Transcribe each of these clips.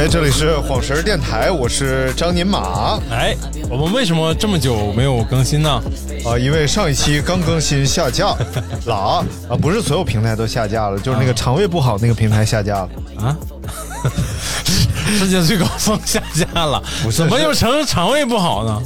哎，这里是晃神儿电台，我是张宁马。哎，我们为什么这么久没有更新呢？啊，因为上一期刚更新下架 了啊，啊，不是所有平台都下架了，就是那个肠胃不好那个平台下架了啊。世界最高峰下架了，怎么又成肠胃不好呢？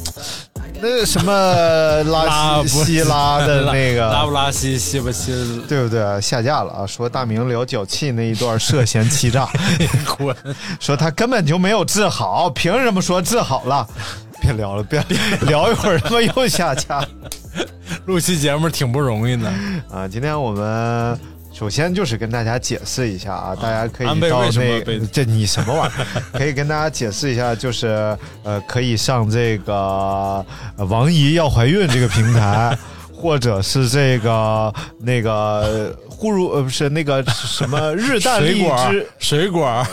那什么 拉稀稀拉的那个拉不拉稀稀不稀，对不对？下架了啊！说大明聊脚气那一段涉嫌欺诈，滚！说他根本就没有治好，凭什么说治好了？别聊了，别聊一会儿，他妈又下架。录期节目挺不容易的啊！今天我们首先就是跟大家解释一下啊，大家可以到那这你什么玩意儿？可以跟大家解释一下，就是呃，可以上这个呃王姨要怀孕这个平台，或者是这个那个呼噜呃不是那个什么日啖荔枝。水果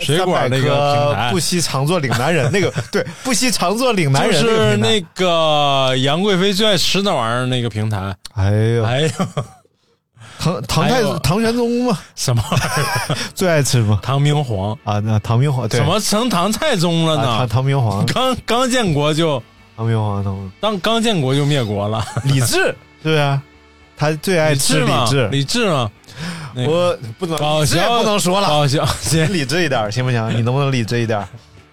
水果那个不。惜常做岭南人，那个对，不惜常做岭南人就人，是那那个杨贵妃最爱吃那玩意儿那个平台，哎呦，哎呦，唐唐太唐玄宗嘛，什么玩意儿？最爱吃嘛唐明皇？啊，那唐明皇对怎么成唐太宗了啊唐呢？唐明皇，刚刚建国就唐明皇，唐当刚建国就灭国了，李治，对啊，他最爱吃李嘛？治，李治嘛？那个我不能搞笑不能说了，搞笑，行，理智一点行不行？你能不能理智一点？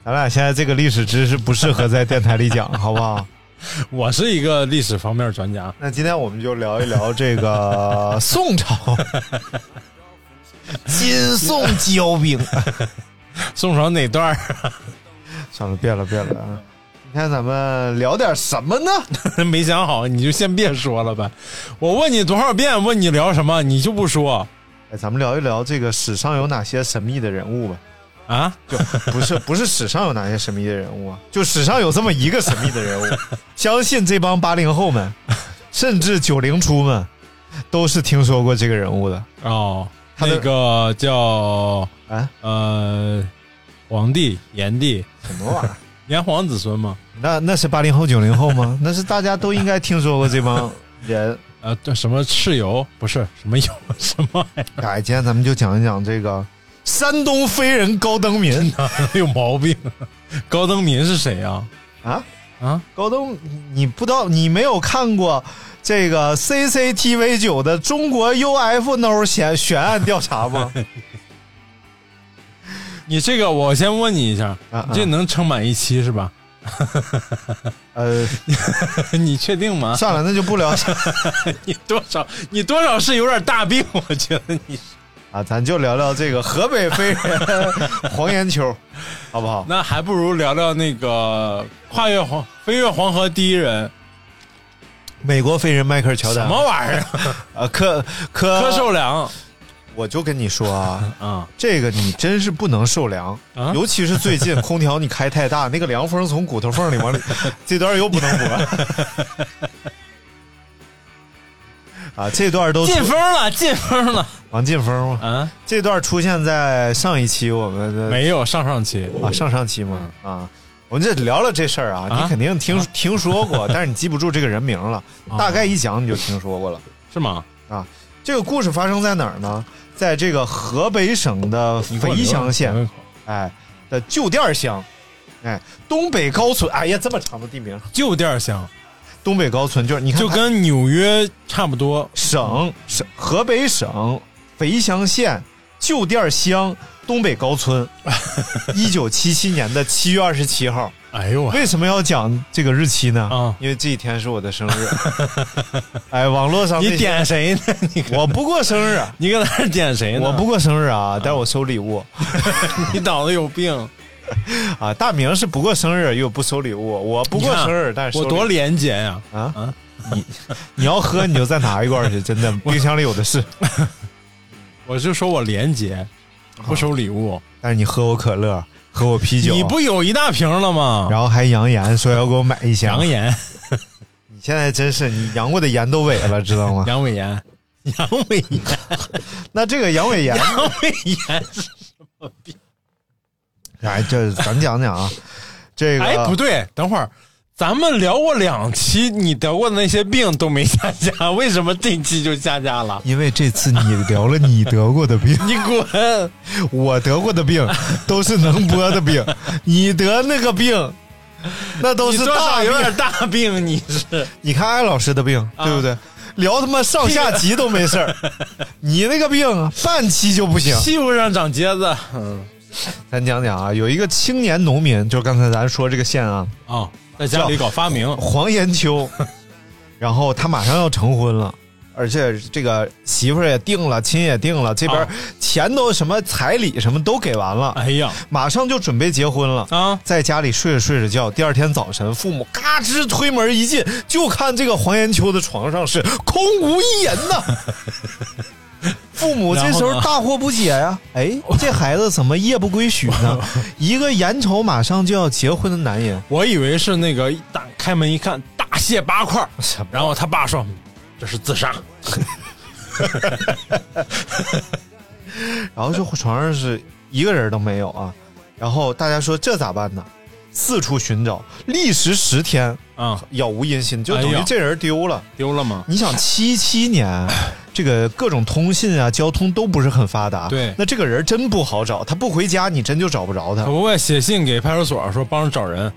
咱俩现在这个历史知识不适合在电台里讲，好不好？我是一个历史方面专家。那今天我们就聊一聊这个 宋朝，金宋交兵。宋朝哪段儿？算了，变了，变了啊！今天咱们聊点什么呢？没想好，你就先别说了呗。我问你多少遍，问你聊什么，你就不说哎，咱们聊一聊这个史上有哪些神秘的人物呗。啊？就不是不是史上有哪些神秘的人物啊，就史上有这么一个神秘的人物，相信这帮八零后们，甚至九零初们，都是听说过这个人物的。哦，他那个叫啊，呃，皇帝炎帝，什么玩意儿？炎黄子孙吗？那那是八零后九零后吗？那是大家都应该听说过这帮人。呃，这什么蚩尤？不是什么尤什么玩意儿？哎，今天咱们就讲一讲这个山东飞人高登民 有毛病。高登民是谁呀、啊。啊？高登，你不知道，你没有看过这个 CCTV 九的中国 UFO 悬悬案调查吗？你这个，我先问你一下，啊你这能撑满一期是吧？呃，你确定吗？算了，那就不聊你多少，你多少是有点大病，我觉得你是。啊，咱就聊聊这个河北飞人黄延秋，好不好？那还不如聊聊那个跨越黄飞越黄河第一人美国飞人迈克尔乔丹什么玩意儿？啊？柯柯柯受良我就跟你说啊，啊这个你真是不能受凉，啊！尤其是最近空调你开太大，那个凉风从骨头缝里往里，这段又不能播。啊，这段都进风了，进风了王进风吗？啊！这段出现在上一期我们的没有上上期啊上上期吗？啊，我们这聊了这事儿啊，啊你肯定听听说过，但是你记不住这个人名了，啊大概一讲你就听说过了。是吗？啊这个故事发生在哪儿呢？在这个河北省的肥乡县，哎的旧店乡，哎，东北高村，哎呀，这么长的地名，旧店乡，东北高村就是你看就跟纽约差不多。省省河北省肥乡县旧店乡东北高村，一九七七年的七月二十七号。哎呦我，为什么要讲这个日期呢？啊因为这一天是我的生日。哎，网络上你点谁呢？你我不过生日，你搁那点谁呢？我不过生日啊，但是我收礼物你脑子有病！啊。大明是不过生日又不收礼物，我不过生日，但是我多廉洁呀！啊啊你你要喝你就再拿一罐去，真的，冰箱里有的是。我就说我廉洁，不收礼物。但是你喝我可乐，喝我啤酒，你不有一大瓶了吗？然后还扬言说要给我买一箱扬。言、你现在真是你扬过的盐都萎了，知道吗？阳痿炎，阳痿炎、那这个阳痿炎，阳痿炎是哎，这咱讲讲啊，这个哎，不对，等会儿，咱们聊过两期，你得过的那些病都没下架，为什么这期就下架了？因为这次你聊了你得过的病，你滚！我得过的病都是能播的病，你得那个病，那都是大病有。点大病，你是你看艾老师的病，对不对？聊他妈上下级都没事儿，你那个病半期就不行。屁股上长疖子。嗯 咱讲讲啊，有一个青年农民，就是刚才咱说这个县啊，啊，在家里搞发明，黄延秋，然后他马上要成婚了。而且这个媳妇儿也定了，亲也定了，这边啊钱都什么彩礼什么都给完了，哎呀马上就准备结婚了。啊！在家里睡着睡着觉，第二天早晨，父母嘎吱推门一进，就看这个黄延秋的床上是空无一人呐。父母这时候大惑不解呀、哎，这孩子怎么夜不归宿呢？一个眼瞅马上就要结婚的男人，我以为是那个一打开门一看大卸八块然后他爸说这是自杀。然后就床上是一个人都没有啊。然后大家说这咋办呢？四处寻找，历时十天，啊，杳无音信，就等于这人丢了。丢了吗？你想七七年，这个各种通信啊、交通都不是很发达，对那这个人真不好找，他不回家，你真就找不着他可。不会写信给派出所说帮着找人，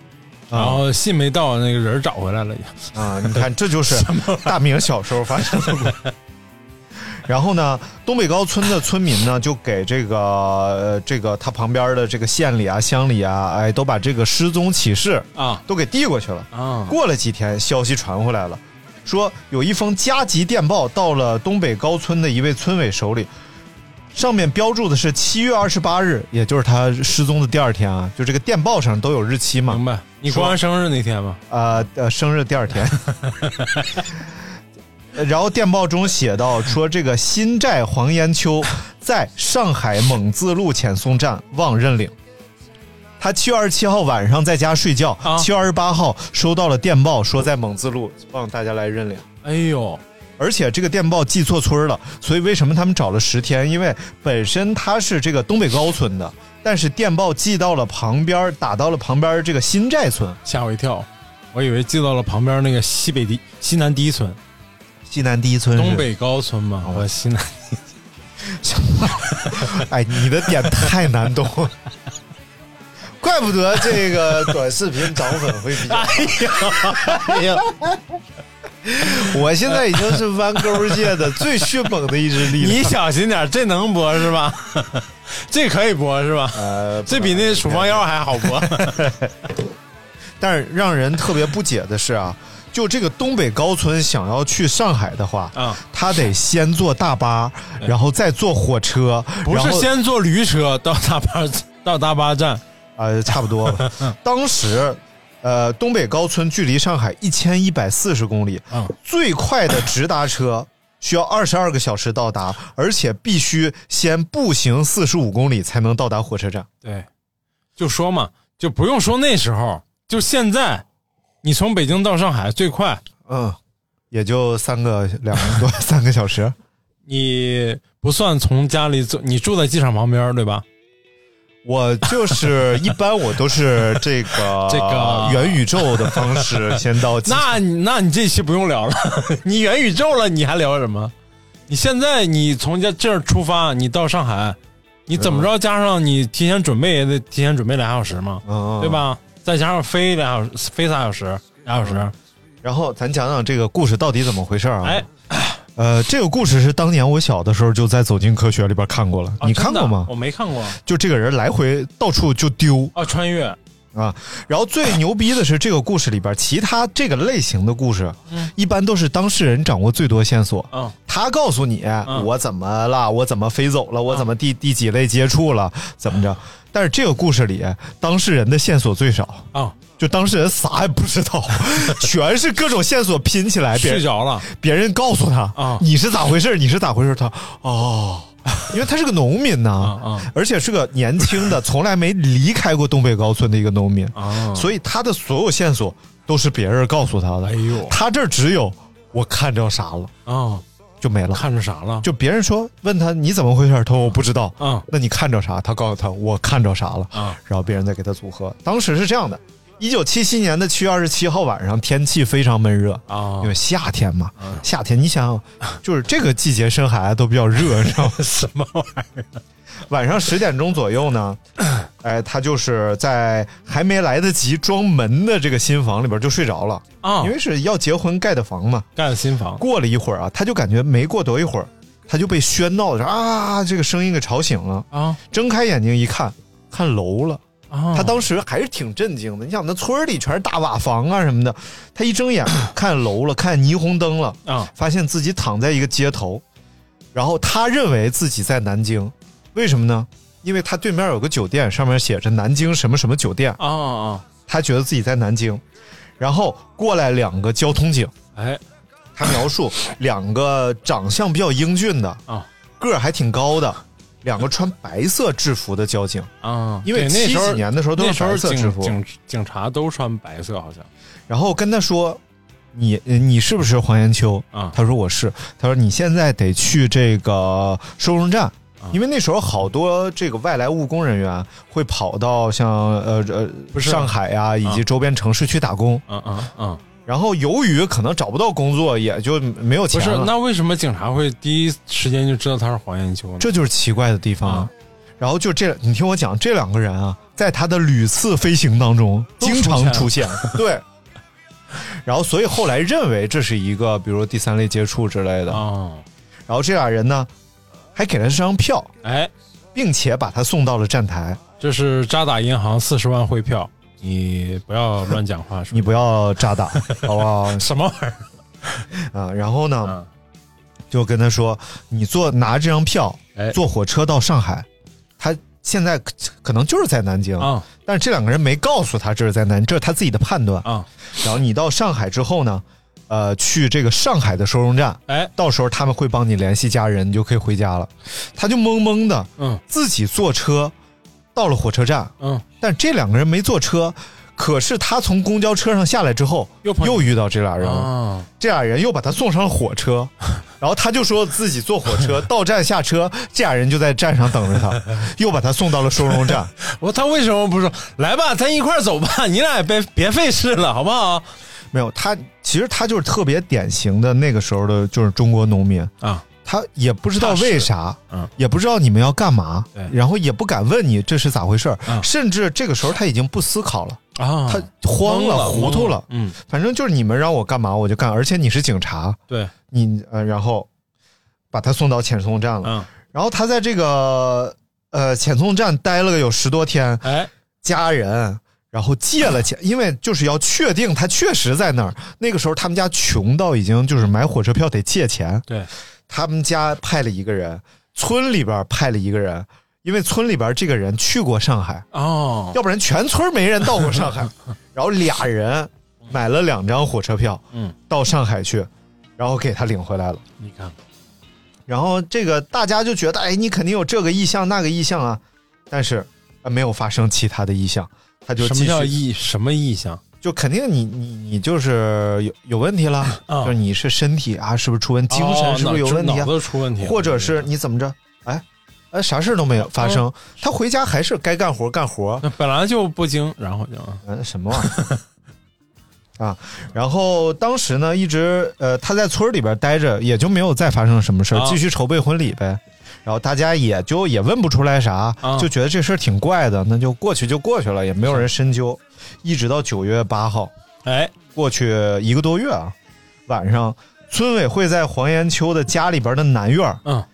然后信没到，那个人找回来了也。啊，你看这就是 大明小时候发生的故事。然后呢，东北高村的村民呢，就给这个呃这个他旁边的这个县里啊、乡里啊，哎，都把这个失踪启事啊都给递过去了。啊，过了几天，消息传回来了，说有一封加急电报到了东北高村的一位村委手里，上面标注的是七月二十八日，也就是他失踪的第二天啊，就这个电报上都有日期嘛明。白？你过完生日那天吗？呃呃，生日第二天。然后电报中写到说，这个新寨黄延秋在上海蒙自路遣送站望认领。他七月二十七号晚上在家睡觉，啊七月二十八号收到了电报，说在蒙自路望大家来认领。哎呦，而且这个电报寄错村了，所以为什么他们找了十天？因为本身他是这个东北高村的，但是电报寄到了旁边，打到了旁边这个新寨村。吓我一跳，我以为寄到了旁边那个西北第西南第一村，西南第一村东北高村嘛。我西南 哎，你的点太难懂了，怪不得这个短视频涨粉会比较。哎呀，我现在已经是弯钩界的最迅猛的一只力量。你小心点，这能播是吧？这可以播是吧？呃，这比那处方药还好播。但是让人特别不解的是啊，就这个东北高村想要去上海的话，啊他得先坐大巴，然后再坐火车，不是先坐驴车到大巴到大巴站，呃，差不多吧。当时，呃，东北高村距离上海一千一百四十公里，嗯最快的直达车需要二十二个小时到达，而且必须先步行四十五公里才能到达火车站。对，就说嘛，就不用说那时候，就现在，你从北京到上海最快，嗯，也就三个两个 多三个小时。你不算从家里走，你住在机场旁边，对吧？我就是一般我都是这个 这个元宇宙的方式先到。那你那你这期不用聊了，你元宇宙了，你还聊什么？你现在你从这这儿出发，你到上海，你怎么着加上你提前准备也得提前准备俩小时嘛，嗯，对？吧？再加上飞俩小时，飞仨小时，俩小时。然后咱讲讲这个故事到底怎么回事啊？哎，呃，这个故事是当年我小的时候就在《走进科学》里边看过了，啊你看过吗？我没看过。就这个人来回到处就丢。啊，穿越。啊，然后最牛逼的是这个故事里边，其他这个类型的故事，一般都是当事人掌握最多线索。嗯。他告诉你、我怎么了，我怎么飞走了，我怎么第第几类接触了，怎么着？但是这个故事里，当事人的线索最少，啊，就当事人啥也不知道，全是各种线索拼起来，别睡着了别人告诉他啊你是咋回事？你是咋回事？他哦，因为他是个农民呐、而且是个年轻的，从来没离开过东北高村的一个农民，啊！所以他的所有线索都是别人告诉他的。哎呦他这儿只有我看着啥了啊，就没了。看着啥了？就别人说问他你怎么回事，他说我不知道。啊那你看着啥？他告诉他我看着啥了。啊然后别人再给他组合。当时是这样的：一九七七年的七月二十七号晚上，天气非常闷热啊因为夏天嘛，夏天你想想，就是这个季节生孩子都比较热，你知道吗？什么玩意儿？晚上十点钟左右呢，哎，他就是在还没来得及装门的这个新房里边就睡着了啊因为是要结婚盖的房嘛。盖的新房过了一会儿啊，他就感觉没过多一会儿，他就被喧闹着啊这个声音给吵醒了。啊睁开眼睛一看，看楼了。啊！他当时还是挺震惊的。你想，那村里全是大瓦房啊什么的，他一睁眼 看楼了，看霓虹灯了，啊发现自己躺在一个街头，然后他认为自己在南京，为什么呢？因为他对面有个酒店，上面写着南京什么什么酒店，啊啊！他觉得自己在南京，然后过来两个交通警，哎他描述两个长相比较英俊的啊，个儿还挺高的，两个穿白色制服的交警。啊，因为七对那时候几年的时候都是那时候白色制服警警警察都穿白色，好像然后跟他说：“你你是不是黄延秋？”啊他说：“我是。”他说：“你现在得去这个收容站，啊因为那时候好多这个外来务工人员会跑到像呃呃不是上海呀、以及周边城市去打工。嗯嗯嗯，然后由于可能找不到工作，也就没有钱不是。那为什么警察会第一时间就知道他是黄延秋呢？这就是奇怪的地方。啊然后就这，你听我讲，这两个人啊，在他的屡次飞行当中经常出出现，对。然后，所以后来认为这是一个，比如第三类接触之类的。啊，然后这俩人呢，还给了这张票，哎，并且把他送到了站台。这是渣打银行四十万汇票，你不要乱讲话，你不要扎打，好不好？什么玩意儿？啊，然后呢，嗯就跟他说，你坐拿这张票哎，坐火车到上海。他现在可可能就是在南京，啊但是这两个人没告诉他这是在南，这是他自己的判断。啊，然后你到上海之后呢，呃，去这个上海的收容站，哎，到时候他们会帮你联系家人，你就可以回家了。他就懵懵的，嗯自己坐车到了火车站，嗯，但这两个人没坐车。可是他从公交车上下来之后，又又遇到这俩人了。啊，这俩人又把他送上了火车，然后他就说自己坐火车 到站下车，这俩人就在站上等着他，又把他送到了收容站。我他为什么不说来吧，咱一块儿走吧？你俩也别别费事了，好不好？没有他，其实他就是特别典型的那个时候的，就是中国农民。啊，他也不知道为啥，嗯。也不知道你们要干嘛对，然后也不敢问你这是咋回事儿嗯。甚至这个时候他已经不思考了，啊，他慌了、了糊涂了，嗯，反正就是你们让我干嘛我就干，而且你是警察，对，你呃，然后把他送到遣送站了，嗯，然后他在这个呃遣送站待了个有十多天，哎，家人。然后借了钱，因为就是要确定他确实在那儿。那个时候他们家穷到已经就是买火车票得借钱，对，他们家派了一个人，村里边派了一个人，因为村里边这个人去过上海，哦，要不然全村没人到过上海。然后俩人买了两张火车票，嗯，到上海去，然后给他领回来了。你看，然后这个大家就觉得，哎，你肯定有这个意向那个意向啊，但是呃没有发生其他的意向，他就什么叫意什么意向？就肯定你你你就是有有问题了，啊就是你是身体啊是不是出问题，精神是不是有问题啊哦脑？子出问题，或者是你怎么着？哎，哎，啥事儿都没有发生，他回家还是该干活干活，那本来就不精，然后就嗯，什么玩意儿？啊，然后当时呢，一直呃他在村里边待着，也就没有再发生什么事儿，啊继续筹备婚礼呗。然后大家也就也问不出来啥，啊。就觉得这事儿挺怪的，那就过去就过去了，也没有人深究。一直到九月八号，哎，过去一个多月啊，晚上村委会在黄延秋的家里边的南院儿嗯。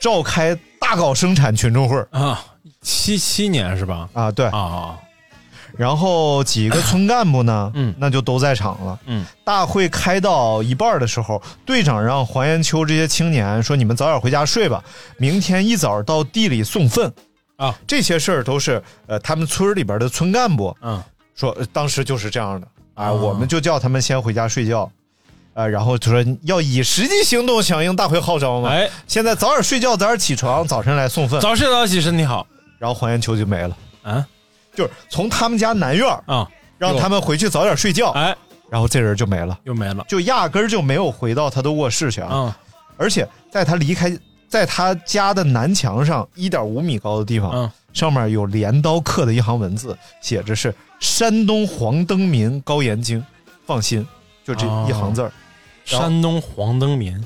召开大搞生产群众会儿。啊，七七年是吧？啊，对，啊啊，然后几个村干部呢，嗯那就都在场了。嗯，大会开到一半的时候，队长让黄延秋这些青年说：“你们早点回家睡吧，明天一早到地里送粪。”啊，这些事儿都是呃他们村里边的村干部嗯说，呃当时就是这样的啊，哦我们就叫他们先回家睡觉。呃，然后就说要以实际行动响应大会号召嘛。哎，现在早点睡觉，早点起床，早晨来送粪。早睡早起身体好。然后黄延秋就没了，啊就是从他们家南院儿啊，让他们回去早点睡觉，哎，然后这人就没了。又没了。就压根儿就没有回到他的卧室去啊！嗯而且在他离开，在他家的南墙上一点五米高的地方，嗯上面有镰刀刻的一行文字，写着是“山东黄登民高延京”，放心，就这一行字儿。山东黄登民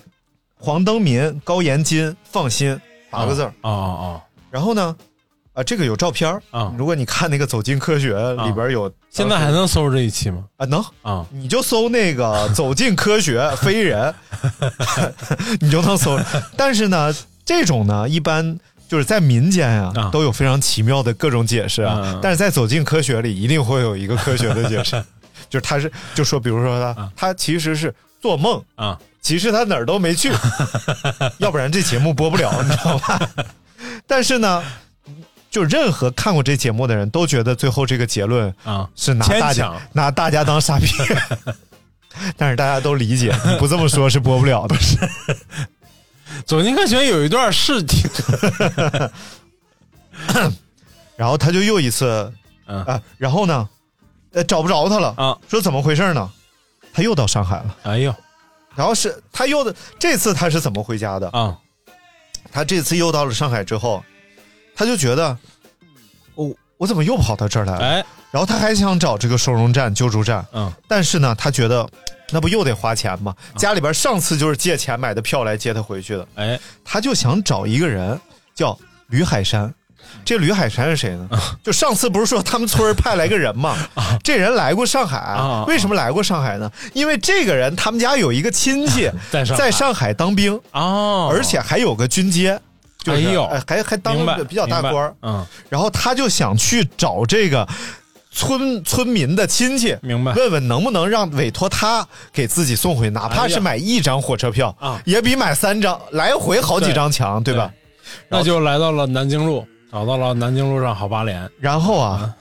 黄登民高延金，放心，八个字儿。啊啊然后呢，啊，这个有照片啊如果你看那个《走进科学》里边有，现在还能搜这一期吗？啊能，啊你就搜那个“走进科学”飞人，你就能搜。但是呢，这种呢，一般就是在民间啊，啊都有非常奇妙的各种解释啊。但是在《走进科学》里，一定会有一个科学的解释，就是他是就说，比如说他、他其实是做梦，啊其实他哪儿都没去，要不然这节目播不了，你知道吧？但是呢。就任何看过这节目的人都觉得最后这个结论啊！是拿大家拿大家当傻逼，但是大家都理解，你不这么说是播不了的。走进科学有一段是挺 然后他就又一次嗯啊，然后呢，呃，找不着他了啊，说怎么回事呢？他又到上海了，哎呦然后是他又的这次他是怎么回家的？啊他这次又到了上海之后，他就觉得，我、我怎么又跑到这儿来了？哎。然后他还想找这个收容站、救助站，嗯。但是呢，他觉得那不又得花钱吗？家里边上次就是借钱买的票来接他回去的，哎。他就想找一个人叫吕海山。这吕海山是谁呢？就上次不是说他们村派来个人吗？这人来过上海。啊，为什么来过上海呢？因为这个人他们家有一个亲戚 在上海。在上海当兵，哦，而且还有个军阶，就是哎呦哎还还当明白了比较大官儿嗯，然后他就想去找这个村村民的亲戚，明白。问问能不能让委托他给自己送回，哪怕是买一张火车票啊。也比买三张来回好几张强，对吧？那就来到了南京路，找到了南京路上好八连。然后啊，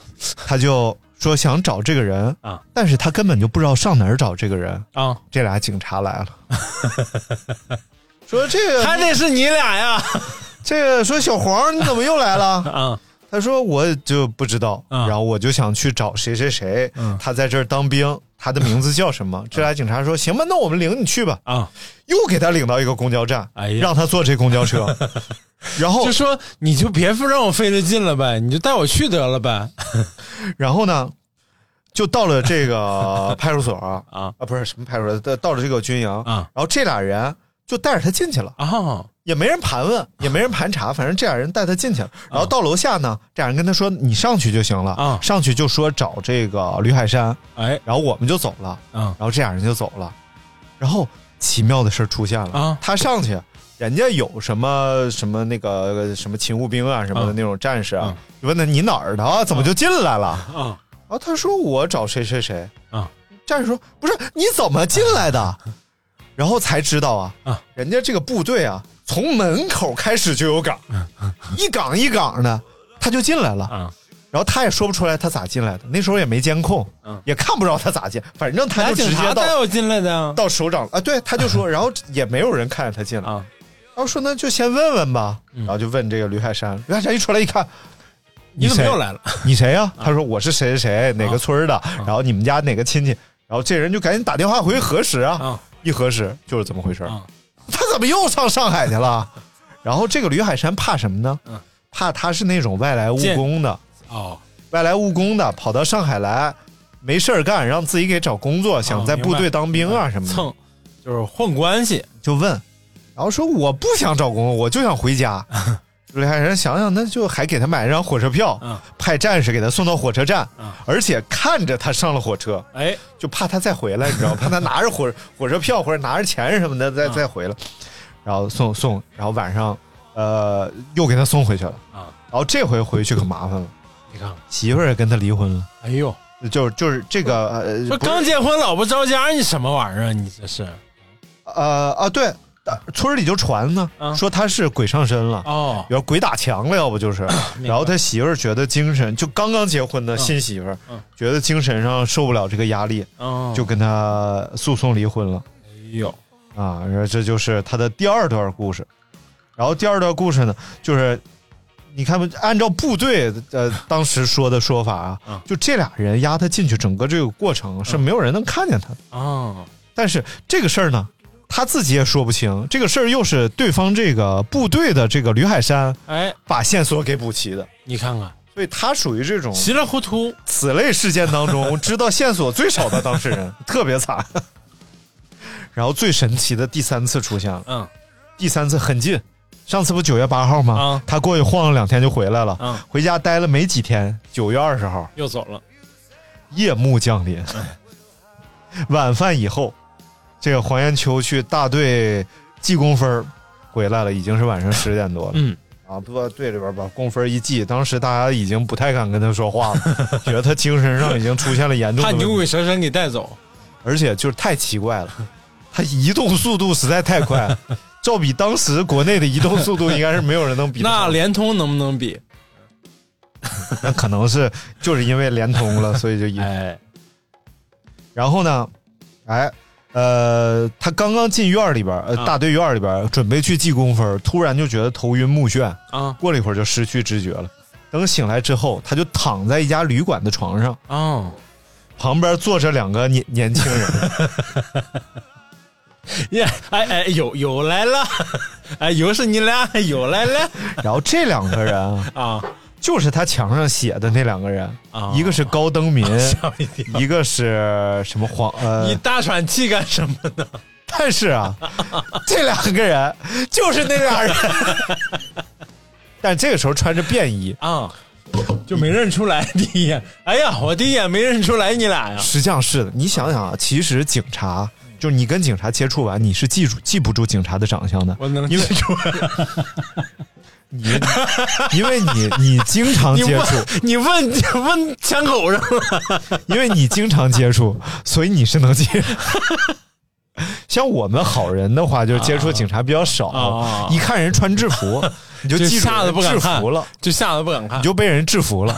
他就说想找这个人啊，但是他根本就不知道上哪儿找这个人。啊，这俩警察来了，说这个还得是你俩呀。这个说小黄你怎么又来了？啊 他说我就不知道，啊然后我就想去找谁谁谁，嗯。他在这儿当兵，他的名字叫什么？这俩警察说行吧，那我们领你去吧，啊，又给他领到一个公交站，哎呀让他坐这公交车，然后就说你就别让我费这劲了呗，你就带我去得了呗。然后呢，就到了这个派出所啊。啊不是什么派出所，到到了这个军营啊。然后这俩人就带着他进去了。啊也没人盘问，也没人盘查，反正这俩人带他进去了。然后到楼下呢，这俩人跟他说：“你上去就行了。”啊上去就说找这个吕海山，哎然后我们就走了。嗯然后这俩人就走了。然后奇妙的事儿出现了啊他上去，人家有什么什么那个什么勤务兵啊什么的啊那种战士啊啊，就问他你哪儿的啊？怎么就进来了？啊然后他说我找谁谁谁。啊战士说不是你怎么进来的？然后才知道啊啊，人家这个部队啊，从门口开始就有岗，一岗一岗的，他就进来了。啊，然后他也说不出来他咋进来的，那时候也没监控，嗯。也看不着他咋进，反正他就直接到我进来的。到首长啊，对，他就说，然后也没有人看着他进来，啊。然后说那就先问问吧，然后就问这个吕海山，吕海山一出来一看，你怎么又来了？你谁呀、他说我是谁谁谁哪个村儿的，然后你们家哪个亲戚，然后这人就赶紧打电话回去核实啊，啊一核实就是这么回事儿。啊他怎么又上上海去了？然后这个吕海山怕什么呢？嗯。怕他是那种外来务工的，哦。外来务工的跑到上海来，没事儿干，让自己给找工作，想在部队当兵啊什么的，蹭就是混关系。就问，然后说我不想找工作，我就想回家。朱丽海人想想，那就还给他买一张火车票，嗯。派战士给他送到火车站，嗯。而且看着他上了火车，哎，就怕他再回来，你知道吗？怕他拿着火 火车票或者拿着钱什么的再、嗯。再回来，然后送送，然后晚上呃又给他送回去了，啊，然后这回回去可麻烦了，你看，媳妇儿也跟他离婚了，哎呦，就是就是这个呃说刚结婚老婆着家，你什么玩意儿啊？你这是。呃啊对，呃村里就传呢，嗯。说他是鬼上身了。哦，要鬼打墙了，要不就是，然后他媳妇儿觉得精神就刚刚结婚的新媳妇儿，嗯。觉得精神上受不了这个压力，哦，就跟他诉讼离婚了。哎呦，啊。然后这就是他的第二段故事。然后第二段故事呢，就是你看，按照部队呃当时说的说法啊，嗯。就这俩人压他进去，整个这个过程是没有人能看见他的。啊，但是这个事儿呢，他自己也说不清，这个事儿又是对方这个部队的这个吕海山哎，把线索给补齐的。你看看，所以他属于这种稀里糊涂，此类事件当中 知道线索最少的当事人，特别惨。然后最神奇的第三次出现了，嗯。第三次很近，上次不九月八号吗？啊他过去晃了两天就回来了，嗯，回家待了没几天，九月二十号。又走了，夜幕降临，晚饭以后，这个黄延秋去大队记工分儿回来了，已经是晚上十点多了。嗯，啊，不到队里边把工分一记，当时大家已经不太敢跟他说话了，觉得他精神上已经出现了严重怕的问题，牛鬼蛇神给带走，而且就是太奇怪了，他移动速度实在太快了，照比当时国内的移动速度，应该是没有人能比那。联通能不能比？那可能是就是因为联通了，所以就一。哎，然后呢，哎，呃，他刚刚进院里边，呃，啊。大队院里边准备去记工分，突然就觉得头晕目眩，啊。过了一会儿就失去知觉了。等醒来之后，他就躺在一家旅馆的床上，哦，旁边坐着两个年年轻人，耶，哎哎，有有来了，哎，又是你俩，又来了。然后这两个人啊，啊就是他墙上写的那两个人，啊！一个是高登民，一个是什么黄呃你，大喘气干什么呢？但是啊，这两个人就是那俩人，但这个时候穿着便衣，啊，就没认出来第一眼。哎呀，我第一眼没认出来你俩呀。实际上是的。你想想啊，其实警察就是你跟警察接触完，你是记住记不住警察的长相的，我能记住，你 因为你你经常接触，问你问 问枪口上了 因为你经常接触，所以你是能记。像我们好人的话，就接触警察比较少，啊一看人穿制服，你就就记住吓得不敢制看服了，就吓得不敢看你。就被人制服了。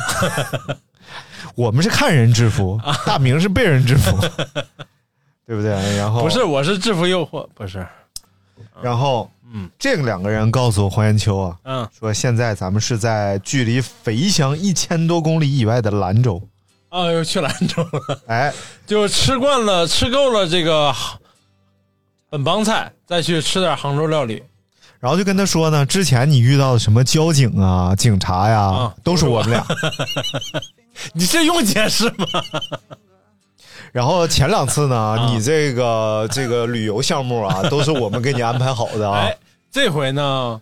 我们是看人制服，啊大明是被人制服，对不对？然后不是，我是制服诱惑，不是。然后嗯这个两个人告诉黄延秋啊，嗯说现在咱们是在距离肥乡一千多公里以外的兰州，啊，又去兰州了，哎，就吃惯了，吃够了这个本帮菜，再去吃点杭州料理。然后就跟他说呢，之前你遇到的什么交警啊、警察呀，啊都是我们俩。你这用解释吗？然后前两次呢，啊你这个这个旅游项目啊，都是我们给你安排好的啊哎。，这回呢，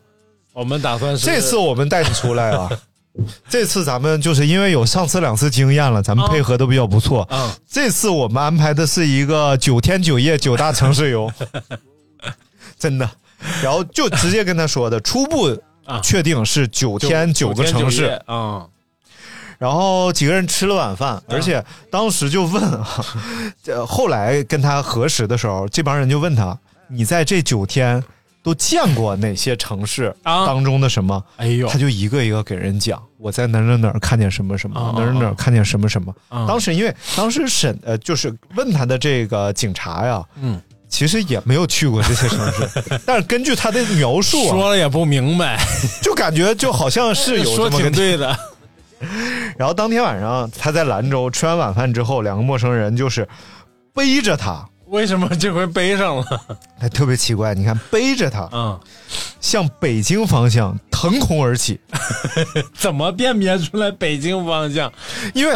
我们打算是这次我们带你出来啊。这次咱们就是因为有上次两次经验了，咱们配合的比较不错。嗯这次我们安排的是一个九天九夜九大城市游，真的。然后就直接跟他说的，初步啊确定是九天九个城市。啊。然后几个人吃了晚饭，而且当时就问啊，这后来跟他核实的时候，这帮人就问他，你在这九天都见过哪些城市啊当中的什么？哎呦他就一个一个给人讲，我在哪哪哪看见什么什么，啊哪哪哪看见什么什么。啊当时因为当时审呃，就是问他的这个警察呀，嗯，其实也没有去过这些城市，但是根据他的描述啊，说了也不明白，就感觉就好像是有说 这么个挺对的。然后当天晚上他在兰州吃完晚饭之后，两个陌生人就是背着他，为什么这回背上了？还特别奇怪。你看背着他嗯，向北京方向腾空而起，怎么辨别出来北京方向因为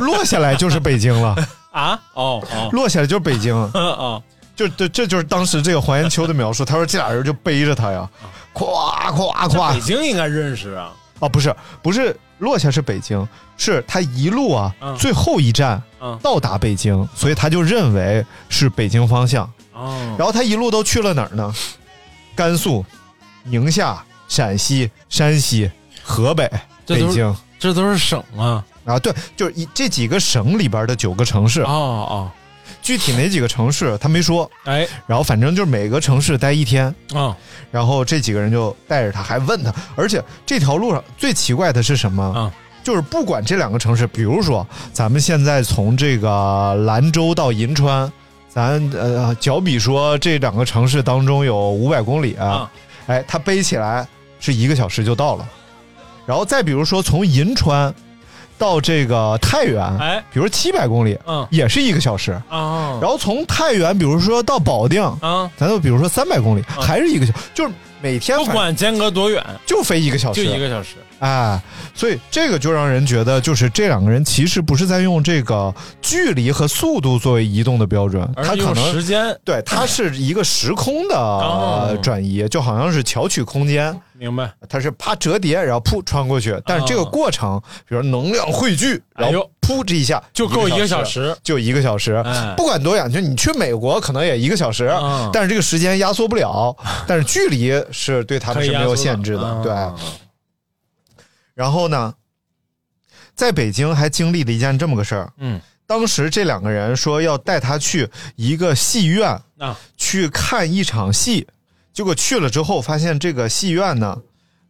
落下来就是北京了，啊？哦哦落下来就是北京。嗯 哦，就这这就是当时这个黄延秋的描述。他说这俩人就背着他呀，咵咵咵北京应该认识啊。啊，不是不是落下是北京，是他一路啊、嗯最后一站嗯到达北京，所以他就认为是北京方向。哦，然后他一路都去了哪儿呢？甘肃、宁夏、陕西、山西、河北、这都是北京这都是省啊。啊，对，就是一这几个省里边的九个城市，哦哦，具体哪几个城市他没说。哎，然后反正就是每个城市待一天，啊。然后这几个人就带着他，还问他，而且这条路上最奇怪的是什么？啊。就是不管这两个城市，比如说咱们现在从这个兰州到银川，咱呃，脚比说这两个城市当中有五百公里啊，啊。哎，他背起来是一个小时就到了。然后再比如说从银川到这个太原，哎。比如七百公里，嗯。也是一个小时。啊，然后从太原，比如说到保定，啊，咱就比如说三百公里，还是一个小，就是每天不管间隔多远，就飞一个小时。就时，一个小时。哎，所以这个就让人觉得，就是这两个人其实不是在用这个距离和速度作为移动的标准，而是用它可能时间，对 它是一个时空的转移，就好像是巧取空间，明白？它是啪折叠，然后噗穿过去，但是这个过程，比如能量汇聚，然后噗这一下就够一个小时。就一个小时，哎。不管多远，就你去美国可能也一个小时，嗯。但是这个时间压缩不了，但是距离是对他们是没有限制的，对。啊然后呢，在北京还经历了一件这么个事儿。嗯当时这两个人说要带他去一个戏院啊去看一场戏，结果去了之后发现这个戏院呢，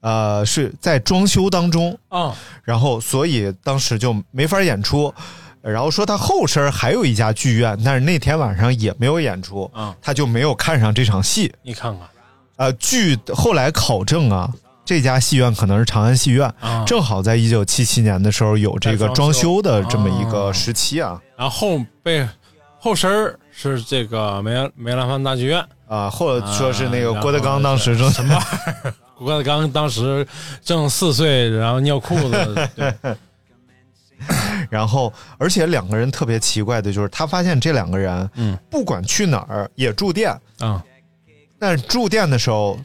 呃是在装修当中，啊然后所以当时就没法演出。然后说他后身还有一家剧院，但是那天晚上也没有演出，啊！他就没有看上这场戏。你看看呃，据后来考证啊，这家戏院可能是长安戏院，啊，正好在一九七七年的时候有这个装修修的这么一哦个时期啊。然后后背后身儿是这个梅梅兰芳大剧院，啊，或者说是那个啊郭德纲当时正什么玩意儿？郭德纲当时正四岁，然后尿裤子，对。然后而且两个人特别奇怪的就是，他发现这两个人，嗯，不管去哪儿也住店，啊。但是住店的时候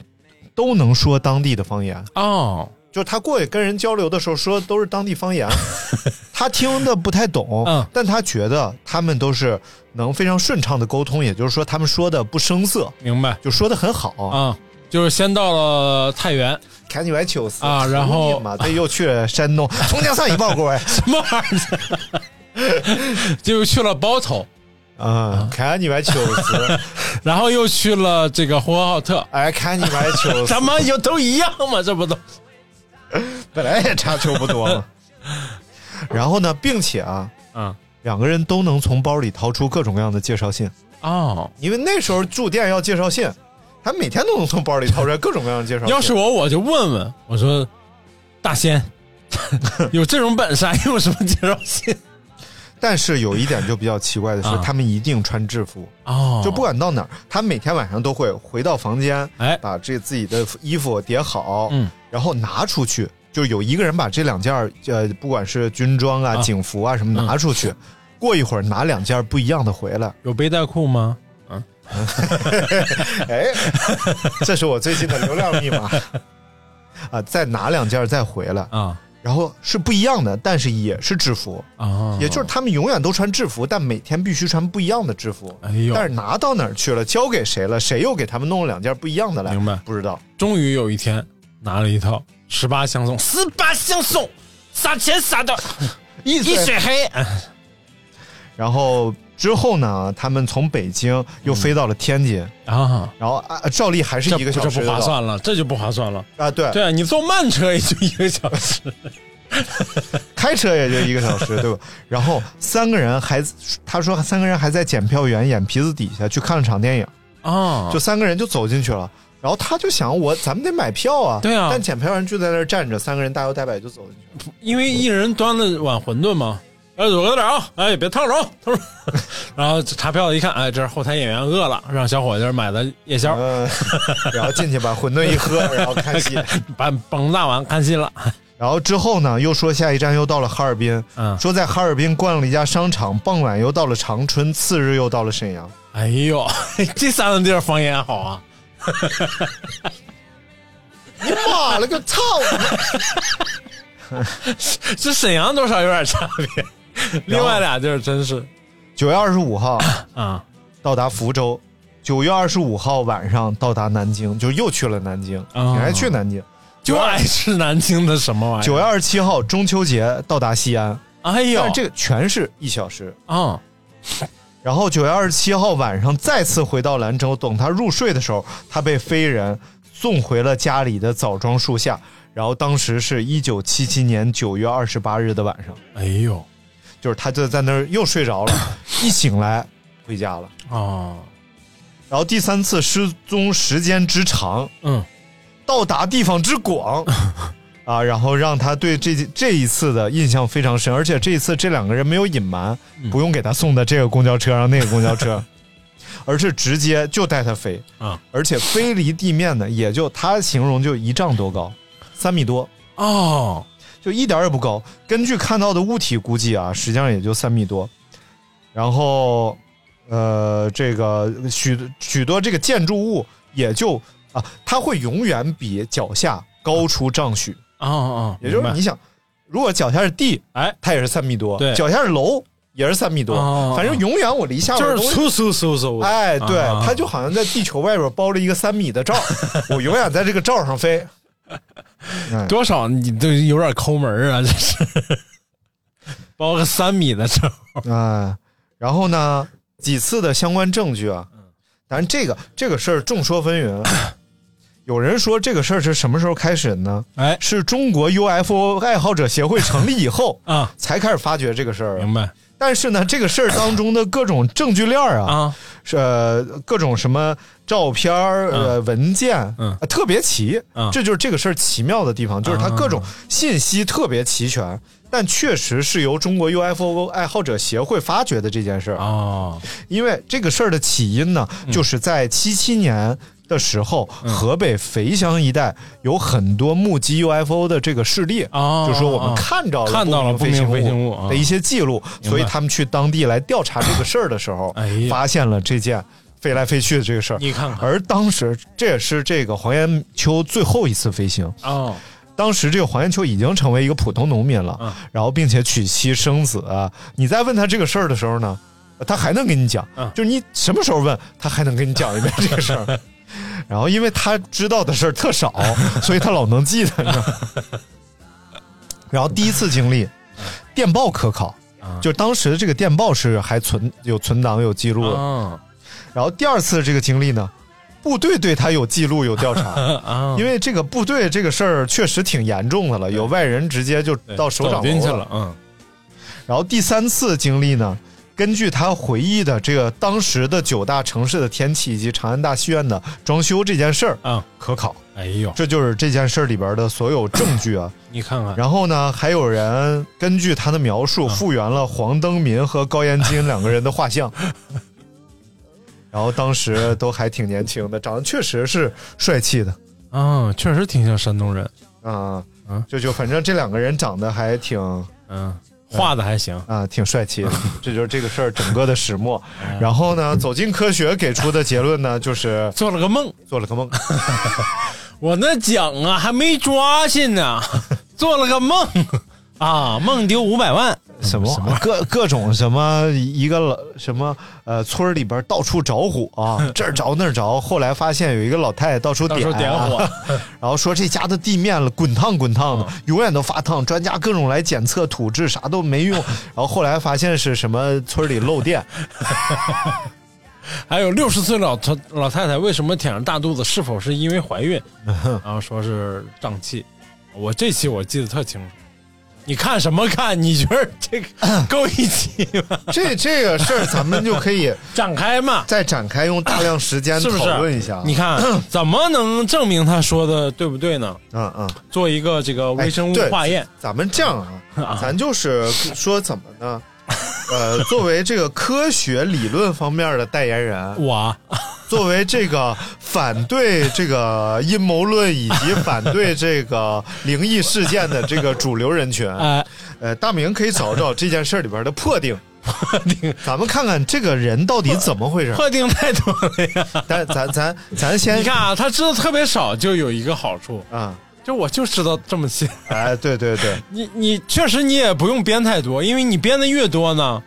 都能说当地的方言，哦，就是他过去跟人交流的时候说都是当地方言，他听的不太懂，嗯。但他觉得他们都是能非常顺畅的沟通，也就是说他们说的不生涩，明白。就说的很好。啊，就是先到了太原，看你歪糗死啊然后嘛，这又去了山东，从江上一报过来。什么玩意儿？就去了包头，啊，看你歪糗死，然后又去了这个呼和浩特，哎，看你歪糗死，咱们有都一样嘛，这不都？本来也差球不多嘛。然后呢，并且啊，嗯，两个人都能从包里掏出各种各样的介绍信，哦，因为那时候住店要介绍信，他每天都能从包里掏出来各种各样的介绍信。要是我，我就问问，我说大仙有这种本事，还用什么介绍信？但是有一点就比较奇怪的是，啊。他们一定穿制服，哦，就不管到哪儿，他每天晚上都会回到房间，哎。把这自己的衣服叠好，嗯，然后拿出去，就有一个人把这两件呃，不管是军装啊、啊。警服啊什么拿出去，过一会儿拿两件不一样的回来，有背带裤吗？哎，这是我最近的流量密码。啊，再拿两件再回来，啊然后是不一样的，但是也是制服，啊，也就是他们永远都穿制服，但每天必须穿不一样的制服。哎呦但是拿到哪儿去了，交给谁了，谁又给他们弄了两件不一样的来，明白不知道。终于有一天拿了一套十八相送，十八相送，撒钱撒的 一一水黑。然后之后呢，他们从北京又飞到了天津，啊，然后啊，照例还是一个小时这不划算了，这就不划算了。啊。对，对啊，你坐慢车也就一个小时。开车也就一个小时，对吧？然后三个人还，他说三个人还在检票员眼皮子底下去看了场电影，啊，就三个人就走进去了。然后他就想，我咱们得买票啊，对啊但检票员就在那儿站着，三个人大摇大摆就走进去了。因为一人端了碗馄饨嘛，哎，走快点啊，哎，别烫着，烫着。然后查票的一看，哎，这是后台演员饿了，让小伙计买的夜宵，嗯，然后进去把馄饨一喝，然后看戏。把崩大碗看戏了。然后之后呢，又说下一站又到了哈尔滨，嗯，说在哈尔滨逛了一家商场，傍晚又到了长春，次日又到了沈阳。哎呦，这三个地儿方言好啊。你妈了个操！这沈阳多少有点差别，另外俩地儿真是九月二十五号啊，到达福州，九月二十五号晚上到达南京，就又去了南京，哦你还去南京。就爱吃南京的什么玩意儿？九月二十七号中秋节到达西安，哎呦但这个全是一小时。啊，然后九月二十七号晚上再次回到兰州，等他入睡的时候，他被飞人送回了家里的枣庄树下。然后当时是一九七七年九月二十八日的晚上，哎呦就是他就在那儿又睡着了，一醒来回家了。啊，然后第三次失踪时间之长，嗯，到达地方之广，啊，然后让他对这这一次的印象非常深，而且这一次这两个人没有隐瞒，嗯。不用给他送的这个公交车上那个公交车，而是直接就带他飞啊，而且飞离地面呢，也就他形容就一丈多高，三米多，哦，就一点儿也不高。根据看到的物体估计啊，实际上也就三米多。然后，呃，这个许许多这个建筑物也就啊，它会永远比脚下高出丈许。啊啊，也就是你想，如果脚下是地，哎，它也是三米多；对脚下是楼也是三米多。哦反正永远我离下边就是。嗖嗖嗖嗖，哎，对，啊它就好像在地球外边包了一个三米的罩，我永远在这个罩上飞。哎多少你都有点抠门儿啊，这是 包个三米的时候，啊，然后呢，几次的相关证据啊，当然这个这个事儿众说纷纭。有人说这个事儿是什么时候开始的呢？哎是中国 UFO 爱好者协会成立以后啊，才开始发掘这个事儿。明白但是呢，这个事儿当中的各种证据链儿啊，啊？是呃各种什么照片儿、呃文件，嗯呃特别齐。嗯这就是这个事儿奇妙的地方，就是它各种信息特别齐全，但确实是由中国 UFO 爱好者协会发掘的这件事儿。哦，因为这个事儿的起因呢，嗯就是在七七年的时候，河北肥乡一带有很多目击 UFO 的这个事例，哦就说我们看到了看到了不明飞行物啊的一些记录，所以他们去当地来调查这个事儿的时候，哎发现了这件飞来飞去的这个事儿。你看看而当时这也是这个黄延秋最后一次飞行。哦，当时这个黄延秋已经成为一个普通农民了，嗯然后并且娶妻生子。你再问他这个事儿的时候呢，他还能跟你讲，嗯就是你什么时候问他还能跟你讲一遍这个事儿。然后因为他知道的事儿特少，所以他老能记得。然后第一次经历电报科考，就当时的这个电报是还存有存档有记录的。啊然后第二次这个经历呢，部队对他有记录有调查。啊，因为这个部队这个事儿确实挺严重的了，有外人直接就到首长去了，嗯然后第三次经历呢，根据他回忆的这个当时的九大城市的天气以及长安大戏院的装修这件事儿嗯，可考，哎呦，这就是这件事儿里边的所有证据啊。你看看，然后呢，还有人根据他的描述啊复原了黄登民和高延金两个人的画像。然后当时都还挺年轻的，长得确实是帅气的。嗯，确实挺像山东人，啊嗯。就就反正这两个人长得还挺嗯，画的还行，啊，挺帅气的。这就是这个事儿整个的始末。哎然后呢，走进科学给出的结论呢，就是 做了个梦，做了个梦。我那奖啊还没抓进呢，做了个梦啊，梦丢五百万，什么各各种什么一个老什么呃村里边到处着火、啊，这儿着那儿着，后来发现有一个老太太到处点到处点火，然后说这家的地面了滚烫滚烫的，永远都发烫，专家各种来检测土质啥都没用，然后后来发现是什么村里漏电，还有六十岁老头老太太为什么挺着大肚子？是否是因为怀孕？然后说是胀气。我这期我记得特清楚。你看什么看？你觉得这个够一期吗？这这个事儿咱们就可以 展开嘛，再展开用大量时间是不是？讨论一下。你看 怎么能证明他说的对不对呢？嗯嗯。做一个这个微生物化验。咱们这样啊，咱就是说怎么呢？呃，作为这个科学理论方面的代言人，我作为这个反对这个阴谋论以及反对这个灵异事件的这个主流人群，哎，呃，大明可以找找这件事儿里边的破定，咱们看看这个人到底怎么回事。破定太多了呀！但 咱咱咱先你看啊，他知道特别少，就有一个好处，啊，就我就知道这么些。哎，对对对，你你确实你也不用编太多，因为你编的越多呢，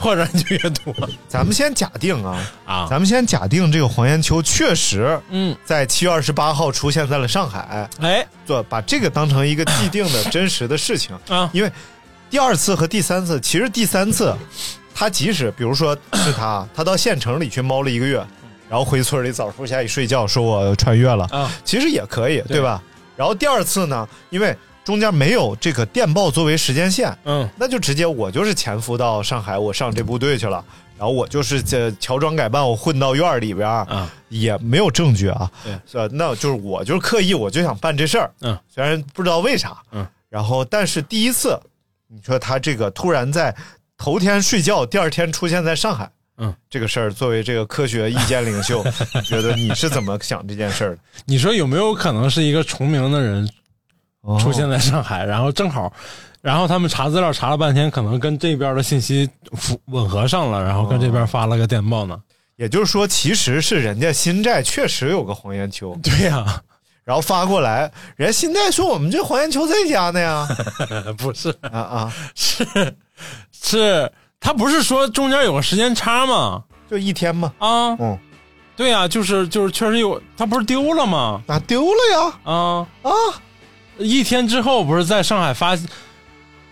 破绽就越多。咱们先假定啊，啊。咱们先假定这个黄延秋确实嗯，在七月二十八号出现在了上海，哎。做把这个当成一个既定的真实的事情，啊，因为第二次和第三次，其实第三次他即使比如说是他，他到县城里去猫了一个月，然后回村里枣树下一睡觉，说我穿越了，啊，其实也可以，对吧？然后第二次呢，因为中间没有这个电报作为时间线，嗯那就直接我就是潜伏到上海，我上这部队去了，然后我就是这乔装改扮，我混到院里边儿，啊，也没有证据啊，对？那就是我就是刻意，我就想办这事儿，嗯，虽然不知道为啥，嗯，然后但是第一次，你说他这个突然在头天睡觉，第二天出现在上海。嗯，这个事儿作为这个科学意见领袖，你觉得你是怎么想这件事儿的？你说有没有可能是一个重名的人哦出现在上海，然后正好，然后他们查资料查了半天，可能跟这边的信息符吻合上了，然后跟这边发了个电报呢？也就是说，其实是人家新寨确实有个黄延秋，对呀、然后发过来，人家新寨说我们这黄延秋在家呢呀，不是，啊啊，是是，他不是说中间有个时间差吗？就一天嘛，啊，嗯，对呀、就是就是确实有，他不是丢了吗？哪丢了呀？啊。啊，一天之后不是在上海发，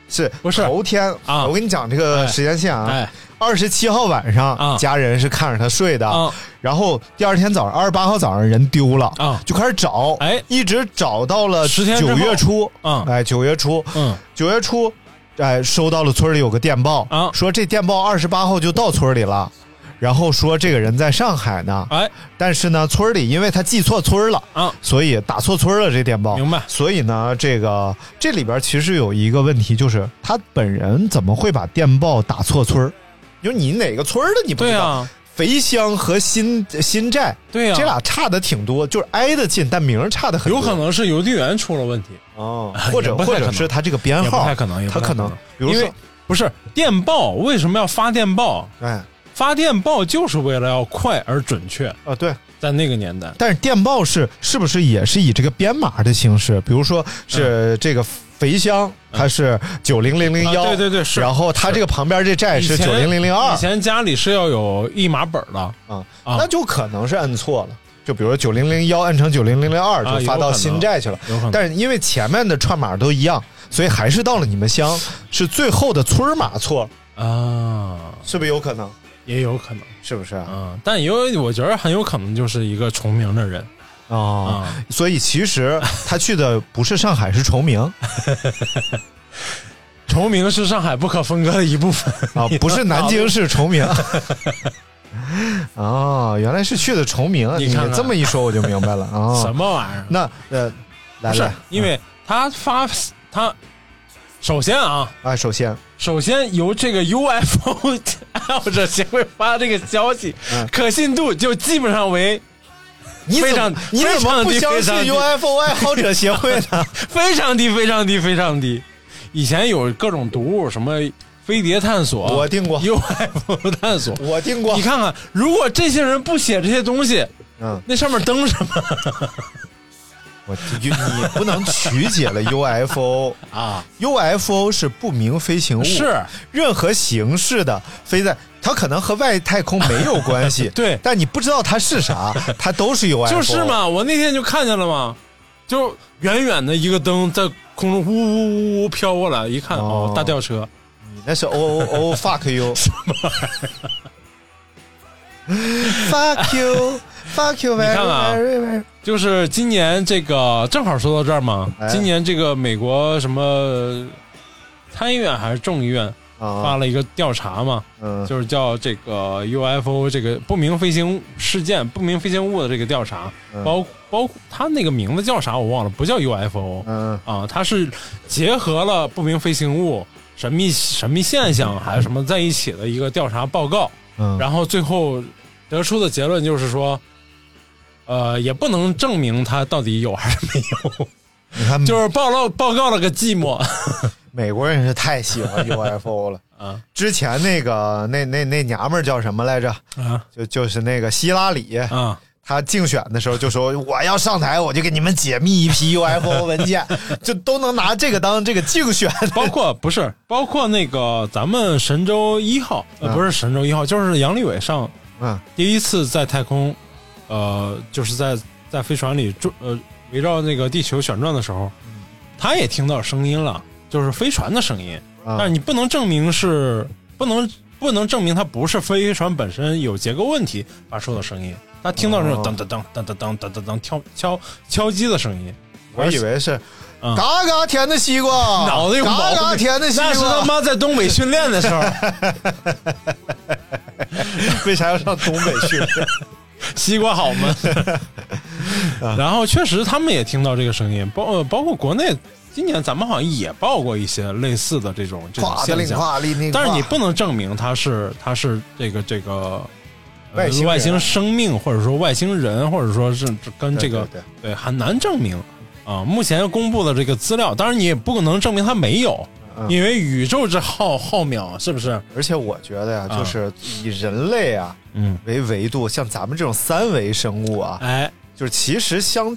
是不是。头天啊。我跟你讲这个时间线啊，哎。二十七号晚上、啊家人是看着他睡的，啊。然后第二天早上二十八号早上人丢了啊。就开始找，哎。一直找到了10天九月初，啊。哎，九月初，嗯。九月初，哎，收到了村里有个电报啊。说这电报二十八号就到村里了，然后说这个人在上海呢，哎。但是呢，村里因为他记错村了，啊。所以打错村了这电报，明白。所以呢，这个这里边其实有一个问题，就是他本人怎么会把电报打错村儿？就你哪个村的你不知道？肥乡和新新寨，对呀、这俩差的挺多，就是挨得近，但名差的很多。有可能是邮递员出了问题，哦，或者或者是他这个编号不号，太可能，他可能，比如说因为，不是电报为什么要发电报？哎发电报就是为了要快而准确，啊对，在那个年代，但是电报是是不是也是以这个编码的形式？比如说是这个肥乡，它是九零零零幺，对对对是。然后它这个旁边这寨是九零零零二。以，前家里是要有一码本的，啊，啊。那就可能是摁错了。就比如说九零零幺摁成九零零零二，啊就发到新寨去了。但是因为前面的串码都一样，所以还是到了你们乡，是最后的村码错了，啊，是不是有可能？也有可能，是不是啊？嗯，但有我觉得很有可能就是一个重名的人哦，啊，所以其实他去的不是上海，是崇明 重名是上海不可分割的一部分啊，不是南京是崇明。哦，原来是去的崇明。你这么一说，我就明白了啊。什么玩意儿？那呃，来来，因为他发他首先啊，啊，首先首先由这个 UFO 爱好者协会发这个消息，嗯可信度就基本上为你怎非常么你怎么不相信非常低 UFO 爱好者协会呢？非常低、非常低、非常低。以前有各种读物，什么飞碟探索，我听过 UFO 探索。我听过你，看看，如果这些人不写这些东西，嗯，那上面登什么我你你不能曲解了 UFO 啊？UFO 是不明飞行物，是。任何形式的飞在，它可能和外太空没有关系，对。但你不知道它是啥，它都是 UFO，就是？嘛，我那天就看见了嘛，就远远的一个灯在空中呜呜呜呜飘过来，一看哦。哦，大吊车。你那是 O O O fuck you，什么 ？fuck you，fuck you 你 very 看看啊就是今年这个正好说到这儿嘛，哎。今年这个美国什么参议院还是众议院发啊，了一个调查嘛，嗯。就是叫这个 UFO 这个不明飞行事件、不明飞行物的这个调查，嗯。包包括它那个名字叫啥我忘了，不叫 UFO 嗯。啊，它是结合了不明飞行物、神秘神秘现象还是什么在一起的一个调查报告，嗯，然后最后得出的结论就是说。呃，也不能证明他到底有还是没有，你看，就是报告报告了个寂寞 美国人是太喜欢 UFO 了。啊之前那个那那那娘们儿叫什么来着？啊就就是那个希拉里，啊！她竞选的时候就说我要上台，我就给你们解密一批 UFO 文件，就都能拿这个当这个竞选。包括不是包括那个咱们神舟一号，不是神舟一号，就是杨利伟上嗯第一次在太空，呃，就是在在飞船里转呃围绕那个地球旋转的时候，他也听到声音了，就是飞船的声音，但是啊你不能证明是不能不能证明它不是飞船本身有结构问题发出的声音，他听到那种哦噔噔噔噔噔噔噔噔噔敲敲敲击的声音，我以为是嗯嘎嘎甜的西瓜，脑子有毛嘎病嘎甜的西瓜那是他。妈在东北训练的时候。为啥要上东北去？西瓜好吗？然后确实他们也听到这个声音，包呃包括国内今年咱们好像也报过一些类似的这种这种现象，但是你不能证明它是它是这个这个。呃外星外星生命，或者说外星人，或者说是跟这个对很难证明啊。目前公布的这个资料，当然你也不可能证明它没有，嗯。因为宇宙之浩浩渺，是不是？而且我觉得呀，啊。就是以人类啊嗯，为维度，像咱们这种三维生物啊，哎，就是其实相，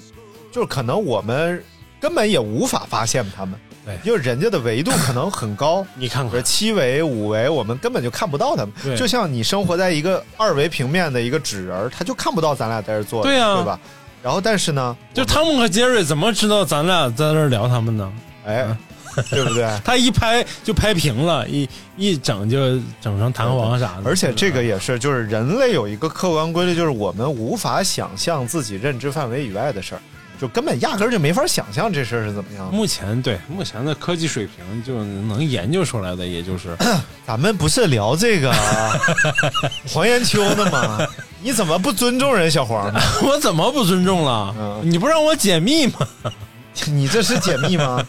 就是可能我们根本也无法发现他们，对。因为人家的维度可能很高，你看看，比如七维、五维，我们根本就看不到他们。就像你生活在一个二维平面的一个纸人儿，他就看不到咱俩在这坐着，对呀对吧？然后但是呢，就汤姆和杰瑞怎么知道咱俩在那儿聊他们呢？哎，对不对？他一拍就拍平了，一一整就整成弹簧啥的。而且这个也是，就是人类有一个客观规律，就是我们无法想象自己认知范围以外的事儿，就根本压根儿就没法想象这事儿是怎么样的。目前对目前的科技水平，就能研究出来的，也就是 咱们不是聊这个 黄延秋的吗？你怎么不尊重人小黄呢？我怎么不尊重了？嗯你不让我解密吗？你这是解密吗？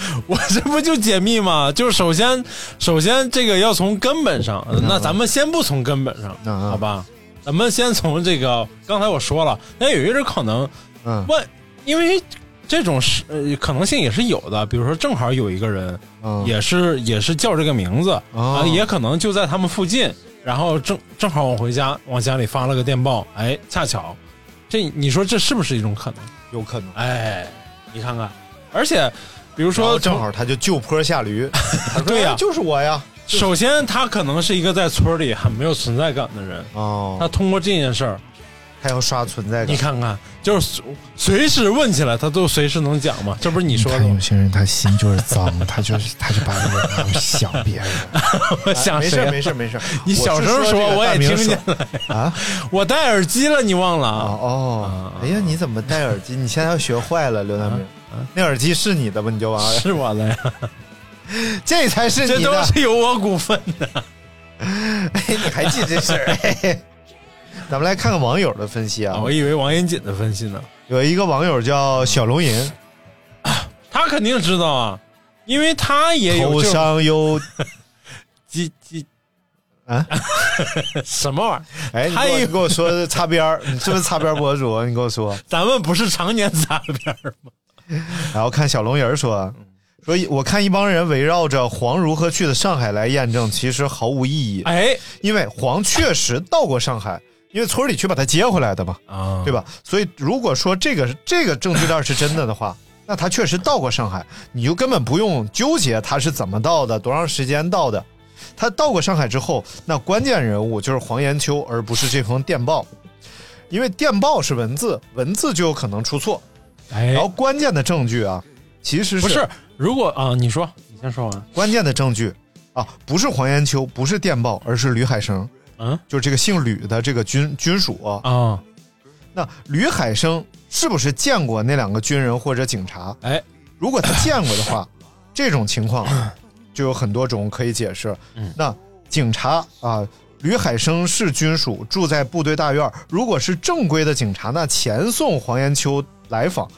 我这不就解密吗？就是首先，首先这个要从根本上，那咱们先不从根本上，嗯好吧？咱们先从这个，刚才我说了，那有一种可能，嗯万因为这种是呃可能性也是有的，比如说正好有一个人，嗯，也是也是叫这个名字、哦啊，也可能就在他们附近，然后正正好往回家往家里发了个电报，哎，恰巧，这你说这是不是一种可能？有可能。哎，你看看，而且比如说正好他就就坡下驴，对呀哎就是我呀。首先他可能是一个在村里很没有存在感的人，哦，他通过这件事儿，他要刷存在感。你看看，就是随随时问起来，他都随时能讲嘛，这不是你说的吗有？些人他心就是脏，他就是他就把那个想别人。我想没事谁啊？没事没事。你小声说我也听见了，啊我戴耳机了，你忘了哦，哎呀，你怎么戴耳机？你现在要学坏了，刘大明。那耳机是你的吧？你就完了，是我的呀，这才是这都。是有我股份的。哎，你还记这事儿？哎咱们来看看网友的分析啊我。以为王严谨的分析呢，有一个网友叫小龙吟，他肯定知道啊，因为他也有头这种上有鸡鸡啊，什么玩意儿？哎，你还有我你给我说擦边儿，你是不是擦边博主？你跟我说。咱们不是常年擦边儿吗？然后看小龙人说说，我看一帮人围绕着黄如何去的上海来验证，其实毫无意义，哎因为黄确实到过上海，因为村里去把他接回来的嘛，啊，对吧？所以如果说这个这个证据链是真的的话，那他确实到过上海，你就根本不用纠结他是怎么到的，多长时间到的。他到过上海之后，那关键人物就是黄延秋，而不是这封电报，因为电报是文字，文字就有可能出错。哎然后关键的证据啊，其实不是，如果啊，你说，你先说完。关键的证据啊，不是黄延秋，不是电报，而是吕海生，嗯就是这个姓吕的这个军军属啊。啊，那吕海生是不是见过那两个军人或者警察？哎，如果他见过的话，这种情况就有很多种可以解释。嗯那警察啊，吕海生是军属，住在部队大院。如果是正规的警察，那前送黄延秋来访，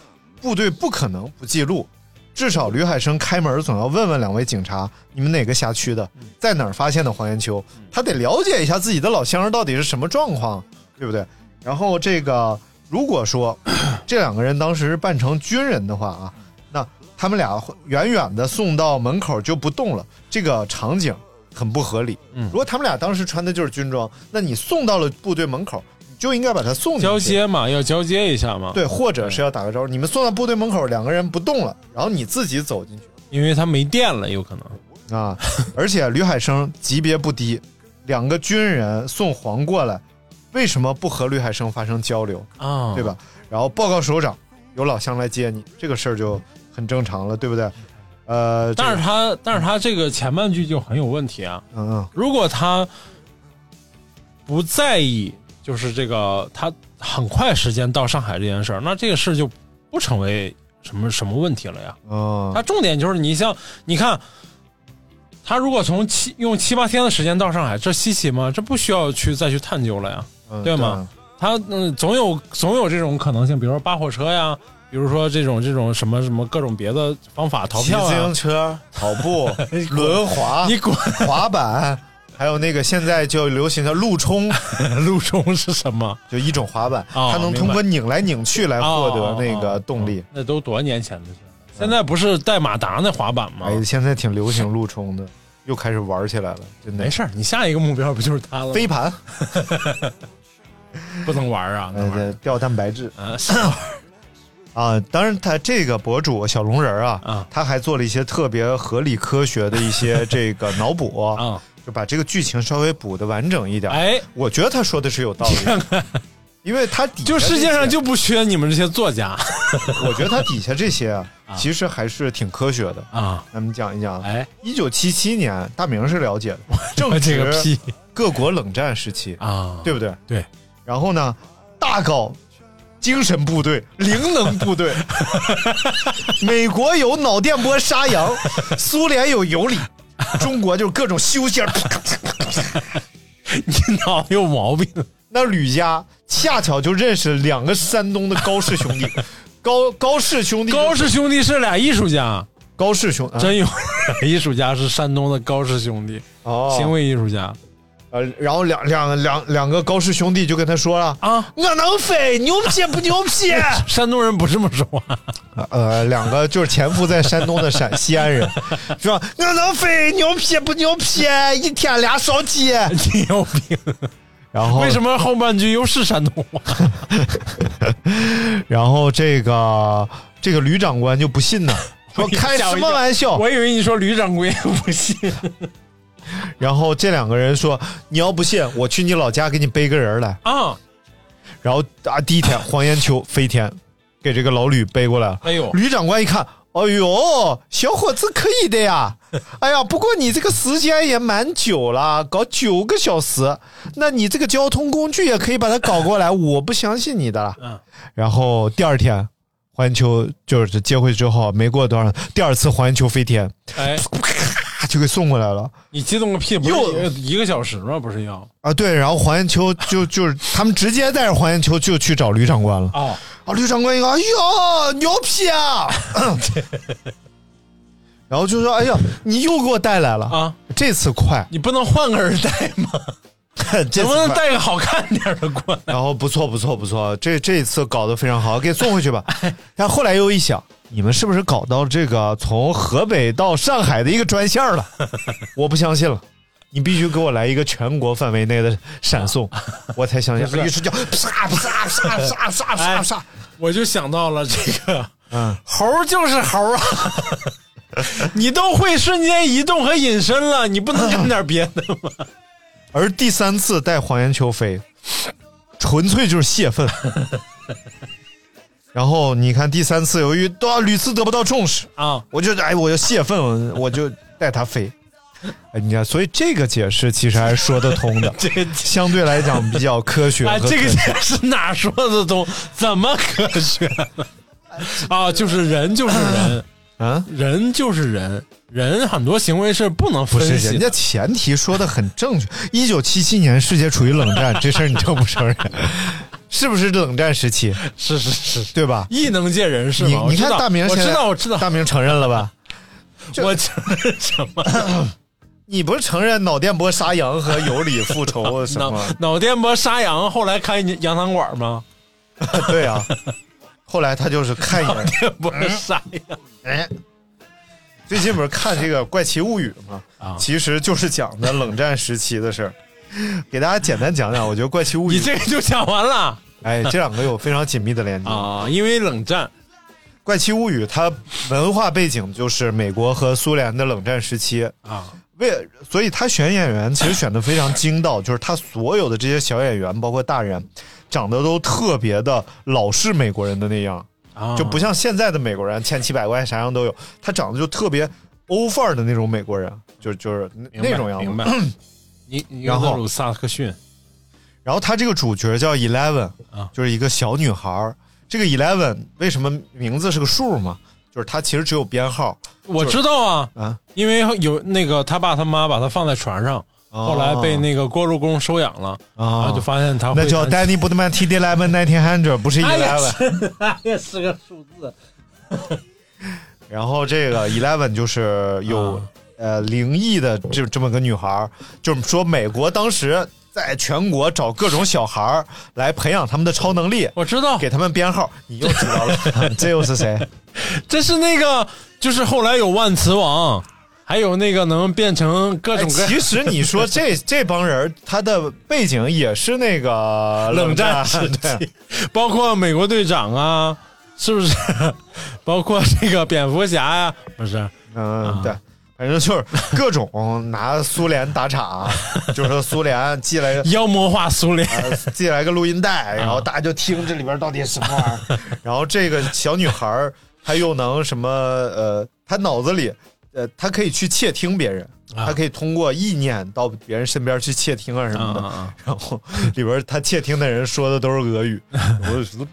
部队不可能不记录。至少吕海生开门总要问问两位警察，你们哪个辖区的，在哪儿发现的黄延秋？他得了解一下自己的老乡到底是什么状况，对不对？然后这个，如果说 这两个人当时是扮成军人的话啊，那他们俩远远的送到门口就不动了，这个场景很不合理。嗯如果他们俩当时穿的就是军装，那你送到了部队门口，你就应该把他送进去交接嘛，要交接一下嘛。，对，或者是要打个招呼。你们送到部队门口，两个人不动了，然后你自己走进去因为他没电了，有可能。啊。而且吕海生级别不低，两个军人送黄过来，为什么不和吕海生发生交流，啊，对？吧？然后报告首长，有老乡来接你，这个事儿就很正常了，对不对？呃，但是这个他，但是他这个前半句就很有问题啊。嗯嗯如果他不在意，就是这个他很快时间到上海这件事儿，那这个事就不成为什么什么问题了呀。嗯，他重点就是你像你看，他如果从七用七八天的时间到上海，这稀奇吗？这不需要去再去探究了呀。嗯对吗？他嗯，总有总有这种可能性，比如说扒火车呀，比如说这种这种什么什么各种别的方法逃票啊骑自行。车、跑步、轮滑、你滚！滑板，还有那个现在就流行的路冲，路冲是什么？就一种滑板，哦它能通过拧来拧去来获得那个动力。那都多少年前的事了？现在不是带马达那滑板吗？哎，现在挺流行路冲的，又开始玩起来了，真的没。事儿，你下一个目标不就是它了？飞盘，不能玩啊！那玩意儿呃，掉蛋白质啊，啊。当然，他这个博主小龙人啊啊，他还做了一些特别合理科学的一些这个脑补，啊，就把这个剧情稍微补的完整一点。哎，我觉得他说的是有道理的，因为他底下就世界上就不缺你们这些作家 我觉得他底下这些啊，其实还是挺科学的。啊！咱们讲一讲，哎，一九七七年，大明是了解的，正 这个值屁各国冷战时期，啊！对不对？对。然后呢，大搞精神部队、灵能部队，美国有脑电波杀羊，苏联有尤里，中国就是各种修仙。你脑子有毛病。那吕家恰巧就认识两个山东的高氏兄弟，高高氏兄弟，高氏兄弟是俩艺术家，高氏兄，啊。真有。艺术家是山东的高氏兄弟，哦，行为艺术家呃，然后两两两两个高氏兄弟就跟他说了啊！我能飞，牛批不牛批？山东人不这么说话，呃，两个就是潜伏在山东的陕西安人，说我能飞，牛批不牛批？一天俩烧鸡。你有病！然后为什么后半句又是山东话？然后这个这个吕长官就不信呢，说开什么玩笑？我以为你说吕掌柜不信。然后这两个人说，你要不信，我去你老家给你背个人来。啊！然后啊，第一天黄延秋飞天，给这个老吕背过来了。哎呦，吕长官一看，哎呦，小伙子可以的呀！哎呀，不过你这个时间也蛮久了，搞九个小时，那你这个交通工具也可以把它搞过来，我不相信你的了。嗯，然后第二天，黄延秋就是接回去之后，没过多少，第二次黄延秋飞天，哎，啪 就给送过来了。你激动个屁！不又是一个小时吗？不是要啊，对，然后黄延秋就就是他们直接带着黄延秋就去找吕长官了。哦，啊，吕长官一看，哎呦，牛批啊！然后就说，哎呀，你又给我带来了啊！这次快，你不能换个人带吗？能不能带个好看点的过来？然后不错不错不错，这这一次搞得非常好，给送回去吧。但后来又一想，你们是不是搞到这个从河北到上海的一个专线了？我不相信了，你必须给我来一个全国范围内的闪送，我才相信。于是就啪啪啪啪啪啪啪，我就想到了这个，嗯，猴就是猴啊，你都会瞬间移动和隐身了，你不能干点别的吗？而第三次带黄延球飞，纯粹就是泄愤。然后你看第三次，由于都屡次得不到重视，啊，我就哎，我就泄愤，我就带他飞。哎，你看，所以这个解释其实还是说得通的，这个相对来讲比较科学和哎，这个解释哪说得通？怎么科学？啊，就是人就是人，啊，人就是人，人很多行为是不能不是分析的。人家前提说的很正确。一九七七年世界处于冷战，这事儿你承不承认？是不是冷战时期？是是是，对吧？异能界人士你你看大明我知，道我知道，大明承认了吧？我承认什么？你不是承认脑电波杀羊和有理复仇什脑么？脑电波杀羊，后来开羊汤馆吗？对啊，后来他就是看一眼，电波杀羊，哎，最近不是看这个《怪奇物语》吗？啊。其实就是讲的冷战时期的事儿。给大家简单讲讲，我觉得《怪奇物语 你》这个就讲完了。哎，这两个有非常紧密的连接。啊，因为冷战怪奇物语》它文化背景就是美国和苏联的冷战时期，啊，为所以他选演员其实选的非常精到，就是他所有的这些小演员，包括大人，长得都特别的老式美国人的那样，啊就不像现在的美国人千奇百怪啥样都有，他长得就特别欧范儿的那种美国人，就就是那那种样子明白子。你你然后鲁萨克逊然后他这个主角叫 Eleven，啊就是一个小女孩儿。这个 Eleven 为什么名字是个数嘛？就是他其实只有编号我知道啊，啊。因为有那个他爸他妈把他放在船上，哦后来被那个锅炉工收养了，然啊后就发现他会那叫 Danny Budman T D Eleven Nineteen Hundred，不是哎呀 Eleven。哎呀，是个数字 然后这个 Eleven 就是有、啊呃灵异的这这么个女孩儿，就是说美国当时在全国找各种小孩儿来培养他们的超能力，我知道，给他们编号。你又知道了，这又是谁？这是那个，就是后来有万磁王，还有那个能变成各哎种各样其实你说这 这帮人，他的背景也是那个 冷战战时对期，包括美国队长啊，是不是？包括这个蝙蝠侠呀、不是？嗯，对。反正就是各种拿苏联打岔，就是说苏联寄来个妖魔化苏联，呃寄来个录音带，然后大家就听这里边到底什么玩意儿。然后这个小女孩儿她又能什么？呃，她脑子里，呃，他可以去窃听别人，啊她可以通过意念到别人身边去窃听啊什么的。然后里边他窃听的人说的都是俄语，我就说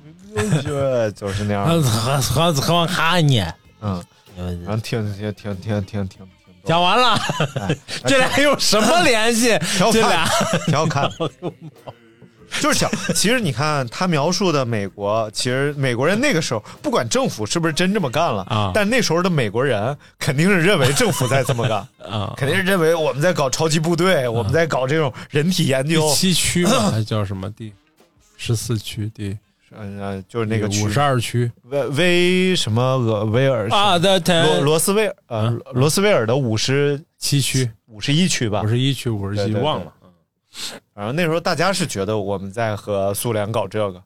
这就是那样。啊！和和和我看你，嗯，然后听听听听听听，讲完了，这俩有什么联系？这俩，挺好看。就是讲，其实你看他描述的美国，其实美国人那个时候，不管政府是不是真这么干了啊但那时候的美国人肯定是认为政府在这么干，啊，肯定是认为我们在搞超级部队，我们在搞这种人体研究第，七区嘛，还叫什么地十四区第嗯、呃，就是那个五十二区威威什么俄威尔啊的罗罗斯威尔呃罗斯威尔的五十七区五十一区吧五，十一区五十一对对对忘了。反正那时候大家是觉得我们在和苏联搞这个，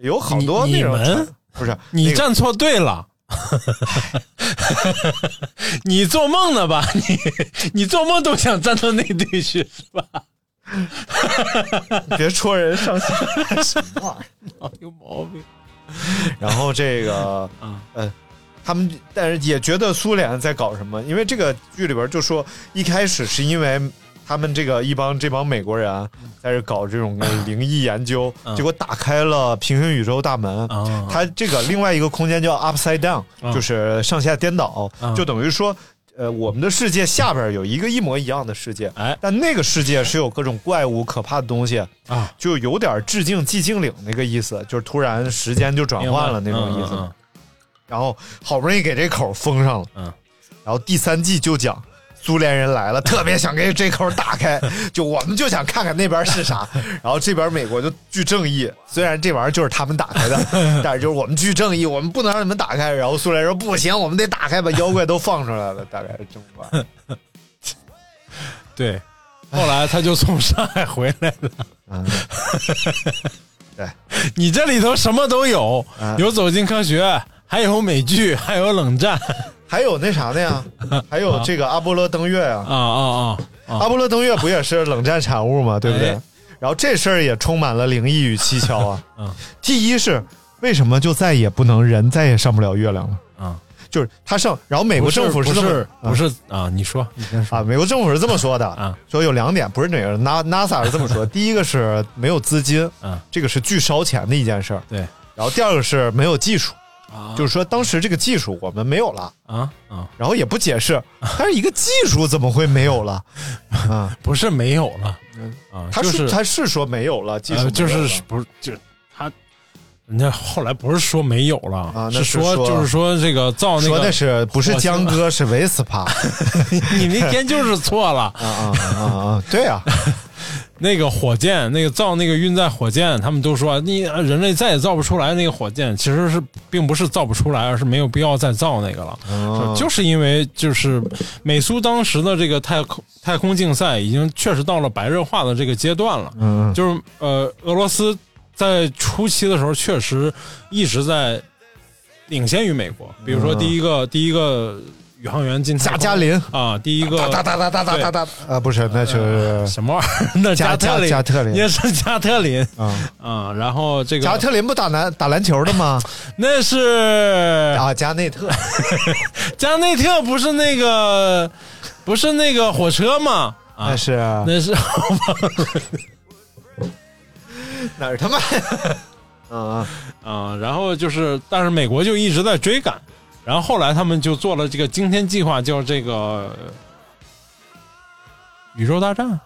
有好多你那种你们不是你站错队了。你做梦呢吧？你你做梦都想站到那队去是吧？别戳人上心，什么玩意儿？啊 有毛病。然后这个嗯呃，他们但是也觉得苏联在搞什么，因为这个剧里边就说一开始是因为。他们这个一帮这帮美国人啊在这搞这种灵异研究，嗯。结果打开了平行宇宙大门。啊它这个另外一个空间叫 upside down，、啊就是上下颠倒，啊就等于说，呃，我们的世界下边有一个一模一样的世界，哎。但那个世界是有各种怪物、可怕的东西，啊，就有点致敬寂静岭那个意思，就是突然时间就转换了那种意思。嗯。嗯然后好不容易给这口封上了，嗯。然后第三季就讲。苏联人来了，特别想给这口打开，就我们就想看看那边是啥，然后这边美国就巨正义，虽然这玩意儿就是他们打开的，但是就是我们巨正义，我们不能让你们打开。然后苏联人说不行，我们得打开，把 妖怪都放出来了，大概是这么办。对。后来他就从上海回来了。嗯，对，你这里头什么都有，啊有走进科学，还有美剧，还有冷战。还有那啥的呀，还有这个阿波罗登月呀、啊啊啊啊！阿波罗登月不也是冷战产物吗？对不对？哎然后这事儿也充满了灵异与蹊跷啊。嗯，第一是为什么就再也不能人再也上不了月亮了？啊，就是他上，然后美国政府不这么是不是啊？你说，你先说啊，美国政府是这么说的啊，说有两点，不是哪个 Na NASA 是这么说，第一个是没有资金，嗯，这个是巨烧钱的一件事儿，对然后第二个是没有技术，啊就是说当时这个技术我们没有了，啊啊，然后也不解释，但是一个技术怎么会没有了？啊，不是没有了啊，他是他是说没有了，技术呃就是不是就他。人家后来不是说没有了，啊那是说说就是说这个造那个，说的是不是江哥是维斯帕？你那天就是错了。啊啊啊啊！对啊，那个火箭，那个造那个运载火箭，他们都说你人类再也造不出来那个火箭，其实是并不是造不出来，而是没有必要再造那个了，哦。是就是因为就是美苏当时的这个太空太空竞赛已经确实到了白热化的这个阶段了，嗯，就是呃，俄罗斯在初期的时候确实一直在领先于美国，比如说第一个、第一个宇航员进加加林啊，第一个哒哒哒哒哒哒哒啊，不是，那是什么玩意儿？那加特林，加特林也是加特林啊，啊。然后这个加特林不打篮打篮球的吗？那是啊，加内特 加内特，不是那个不是那个火车吗？啊那，是那是哪儿他妈？啊啊，然后就是，但是美国就一直在追赶，然后后来他们就做了这个惊天计划，叫这个呃宇宙大战。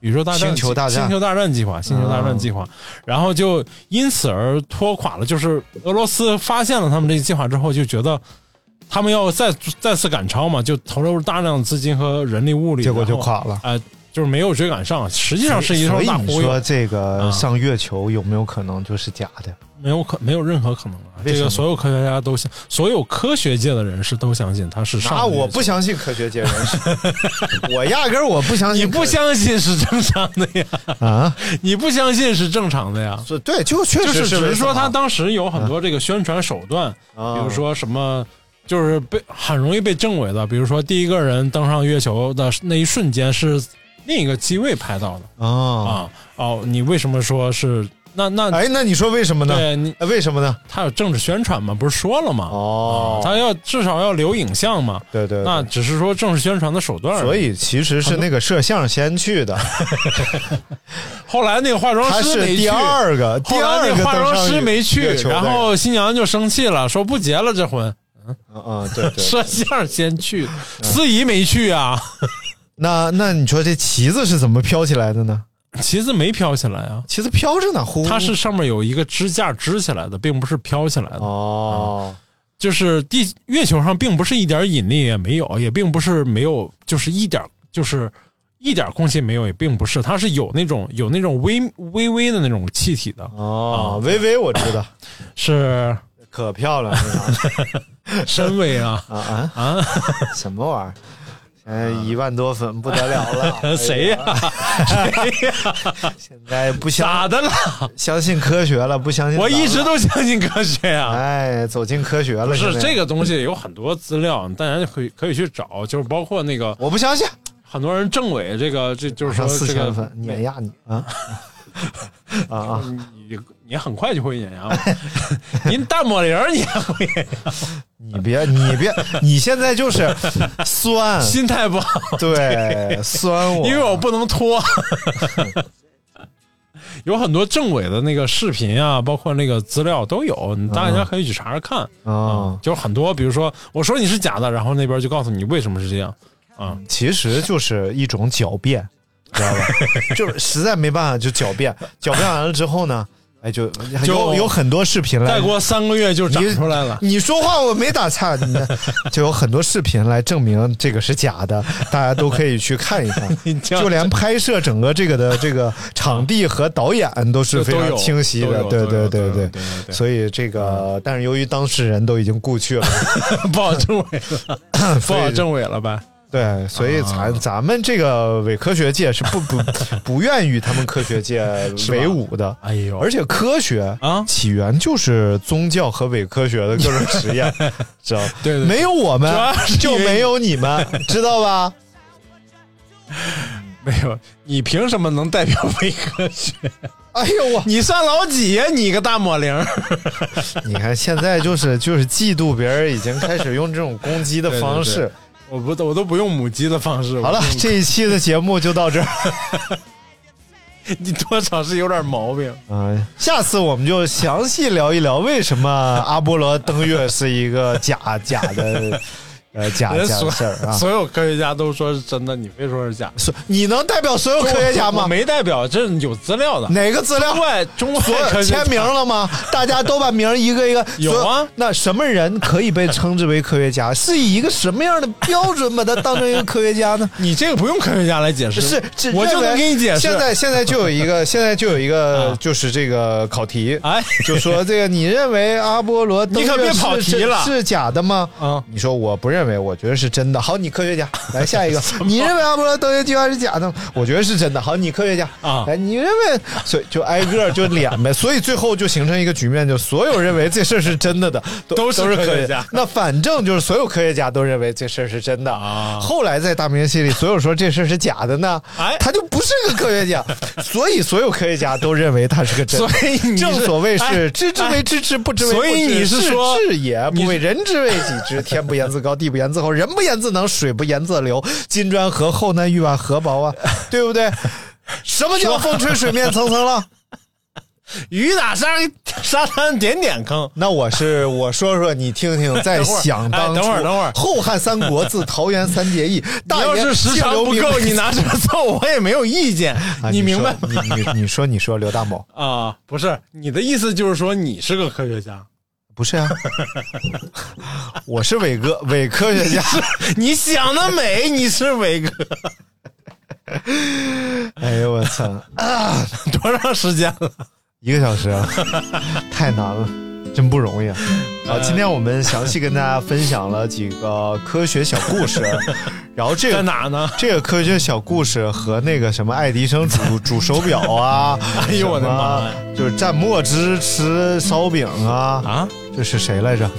宇宙大战、星球大战星球大战计划、星球大战计划，然后就因此而拖垮了。就是俄罗斯发现了他们这个计划之后，就觉得他们要再再次赶超嘛，就投入大量的资金和人力物力，结果就垮了。哎、就是没有追赶上，实际上是一所场大忽以你说，这个啊上月球有没有可能就是假的？没有可没有任何可能啊！这个所有科学家都相，所有科学界的人士都相信他是上那了月球我不相信科学界人士，我压根儿我不相信。你不相信是正常的呀，啊？你不相信是正常的呀。是对，就确就是实是只是说他当时有很多这个宣传手段，啊比如说什么，就是被很容易被证伪的，比如说第一个人登上月球的那一瞬间是另一个机位拍到的啊，啊哦，你为什么说是那那哎，那你说为什么呢？对为什么呢？他有政治宣传嘛？不是说了吗？哦，他要至少要留影像嘛。对对，对那只是说政治宣传的手段。所以其实是那个摄像先去的，后来那个化妆师没去，第二个，第二个那个化妆师没去然后新娘就生气了，说不结了这婚。嗯嗯，对对。摄像先去，司仪没去啊，那那你说这旗子是怎么飘起来的呢？旗子没飘起来啊，旗子飘着呢，呼，它是上面有一个支架支起来的，并不是飘起来的。哦，就是地月球上并不是一点引力也没有，也并不是没有，就是一点就是一点空气没有，也并不是，它是有那种有那种微微微的那种气体的，哦，微微我知道，是。可漂亮了。深微啊。啊啊！啊，什么玩意儿？现在一万多粉不得了了，谁呀、谁呀、现在不相咋的了？相信科学了，不相信我一直都相信科学呀、哎，走进科学了。不是这个东西有很多资料，大家可以可以去找，就是包括那个我不相信，很多人政委这个，这就是说这个四千粉碾压你 啊。啊啊！你你很快就会碾压我，您大抹零你还会你别你别，你现在就是酸，心态不好，对酸我，因为我不能拖。有很多政委的那个视频啊，包括那个资料都有，你大家可以去查查看。啊，就是很多，比如说我说你是假的，然后那边就告诉你为什么是这样。啊。其实就是一种狡辩，知道吧？就是实在没办法就狡辩，狡辩完了之后呢，哎，就就有有很多视频来再过三个月就长你出来了。你说话我没打岔，你 就有很多视频来证明这个是假的，大家都可以去看一看。就连拍摄整个这个的这个场地和导演都是非常清晰的，对对对对所以这个，但是由于当事人都已经故去了，不好证伪了，不好证伪了呗。对，所以咱咱们这个伪科学界是不不 不愿与他们科学界为伍的。哎呦，而且科学啊起源就是宗教和伪科学的各种实验，知道吧？对对对没有我们就没有你们，知道吧？没有，你凭什么能代表伪科学？哎呦我，你算老几呀？你个大抹零儿！你看现在就是就是嫉妒别人，已经开始用这种攻击的方式。对对我不，我都不用母鸡的方式。好了，这一期的节目就到这儿。你多少是有点毛病。嗯，下次我们就详细聊一聊为什么阿波罗登月是一个假假的呃假假事儿啊。所有科学家都说是真的，你非说是假你能代表所有科学家我吗？没代表，这是有资料的。哪个资料？对，中外所有科学家签名了吗？大家都把名一个一个有啊那什么人可以被称之为科学家？是以一个什么样的标准把他当成一个科学家呢？你这个不用科学家来解释，是，我就能给你解释。现在现在就有一个，现在就有一个啊，就是这个考题，哎，就说这个你认为阿波罗登你可别月是跑题了是是假的吗？啊你说我不认为，我觉得是真的。好，你科学家，来下一个，你认为阿波罗登月计划是假的吗？我觉得是真的。好，你科学家啊来，你认为，所以就挨个就脸呗，所以最后就形成一个局面，就所有认为这事儿是真的的都都是是科科学家那反正就是所有科学家都认为这事儿是真的啊后来在大明星里，所有说这事儿是假的呢，哎他就不是个科学家，所以所有科学家都认为他是个真的。所以你正所谓是哎知之为知之，不知为不知。所以你是是说知也，你不为人之为己知。天不言自高，地不言自厚，人不言自能，水不言自流。金砖河厚，那玉瓦何薄啊？对不对？什么叫风吹水面层层浪？雨打沙沙滩点点坑。那我是我说说你听听，在想当等会儿等会儿后汉三国自桃园三结义，你大要是时长不够，你拿这个凑我也没有意见，啊你明白说你你你说你说刘大某啊？不是你的意思就是说你是个科学家，不是啊？我是伟哥，伪科学家。你想得美，你是伟哥。哎呦我操！多长时间了？一个小时啊，太难了，真不容易啊！啊，今天我们详细跟大家分享了几个科学小故事，然后这个在个哪呢？这个科学小故事和那个什么爱迪生煮煮 手表啊，哎呦我的妈呀！就是蘸墨汁吃烧饼啊，啊，这是谁来着？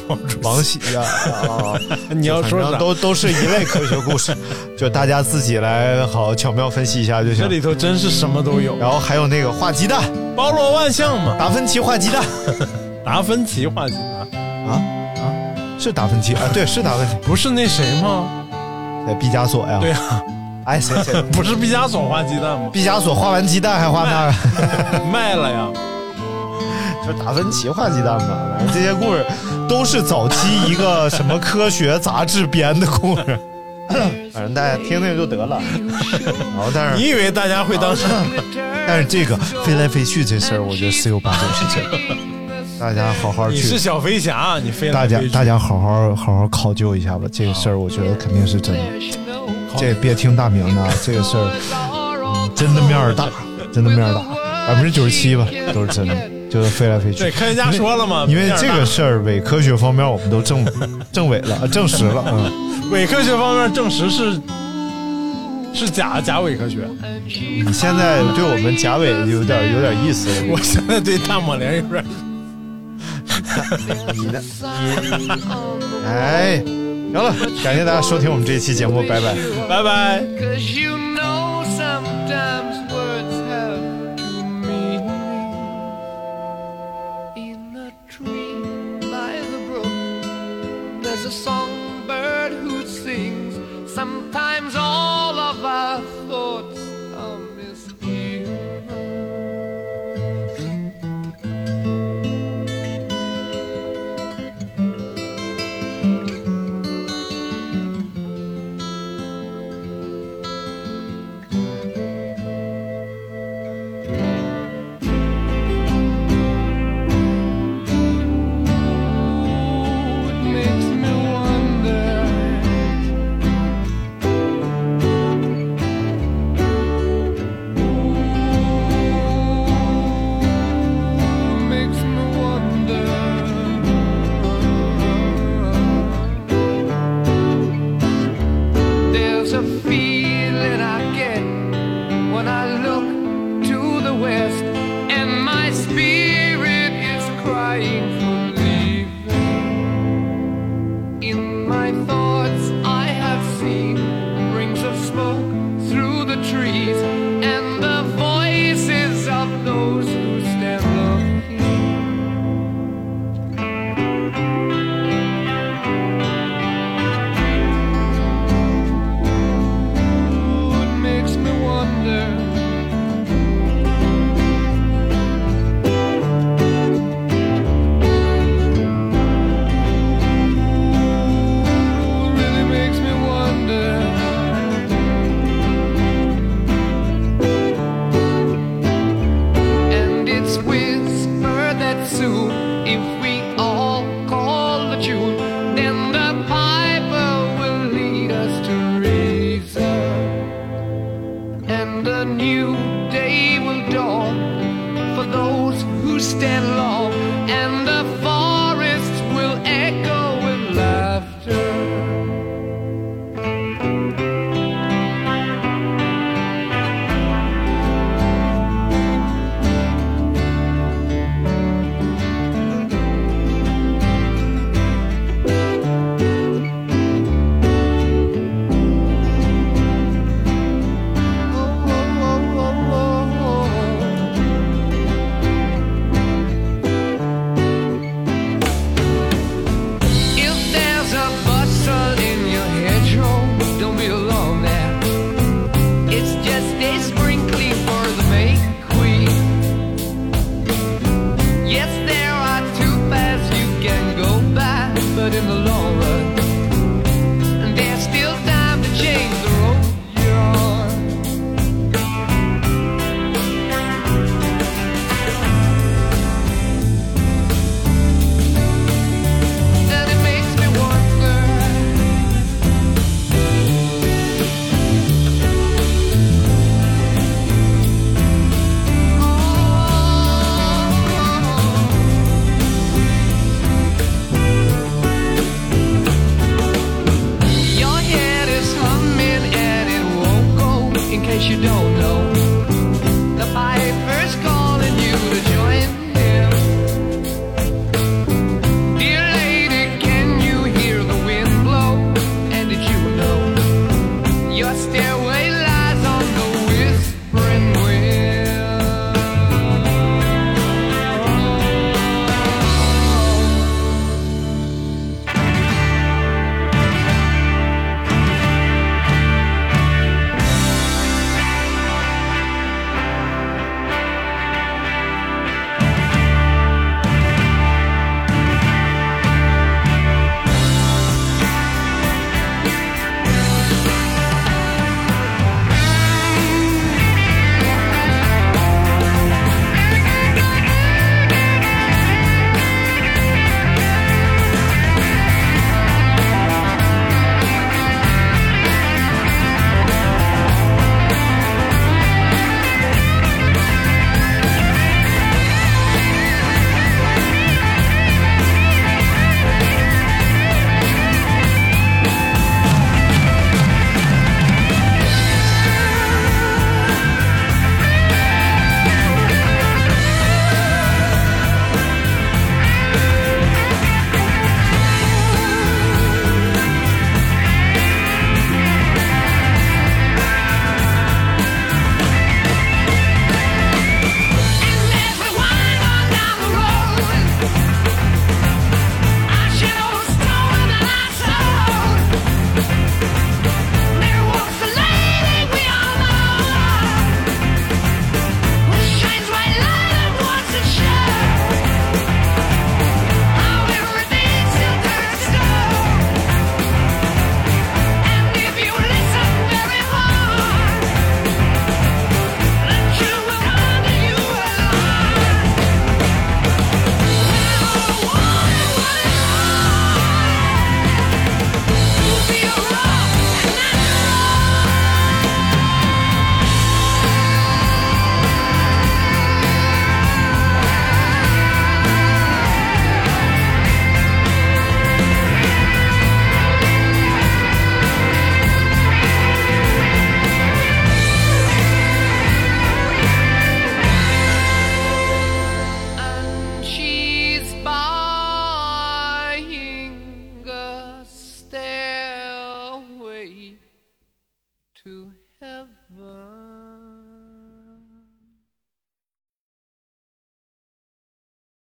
王喜呀啊！你要说啥？都都是一类科学故事，就大家自己来好巧妙分析一下就行这。里头真是什么都有，然后还有那个画鸡蛋，包罗万象嘛。达芬奇画鸡蛋达芬奇画鸡蛋啊啊，是达芬奇啊，对，是达芬奇。不是那谁吗？呃，毕加索呀，对呀、哎，谁谁？不是毕加索画鸡蛋吗？毕加索画完鸡蛋还画那个，卖了呀。就是达芬奇画鸡蛋吧。反正这些故事都是早期一个什么科学杂志编的故事，反正大家听听就得了。然后，但是你以为大家会当真？但是这个飞来飞去这事儿，我觉得十有八九是真的。大家好好去，你是小飞侠，你飞来飞。大家大家好好好好考究一下吧。这个事儿，我觉得肯定是真的。这别听大明的，这个事儿、嗯真的面儿大，真的面儿大，百分之九十七吧都是真的，就是飞来飞去。对科学家说了嘛，因为这个事儿伪科学方面我们都证证 伪了，呃证实了，嗯，伪科学方面证实是是假假伪科学。你现在对我们假伪有点有点意思，我现在对大抹脸有点你的你，哎，行了，感谢大家收听我们这一期节目，拜拜。拜拜。stand alone.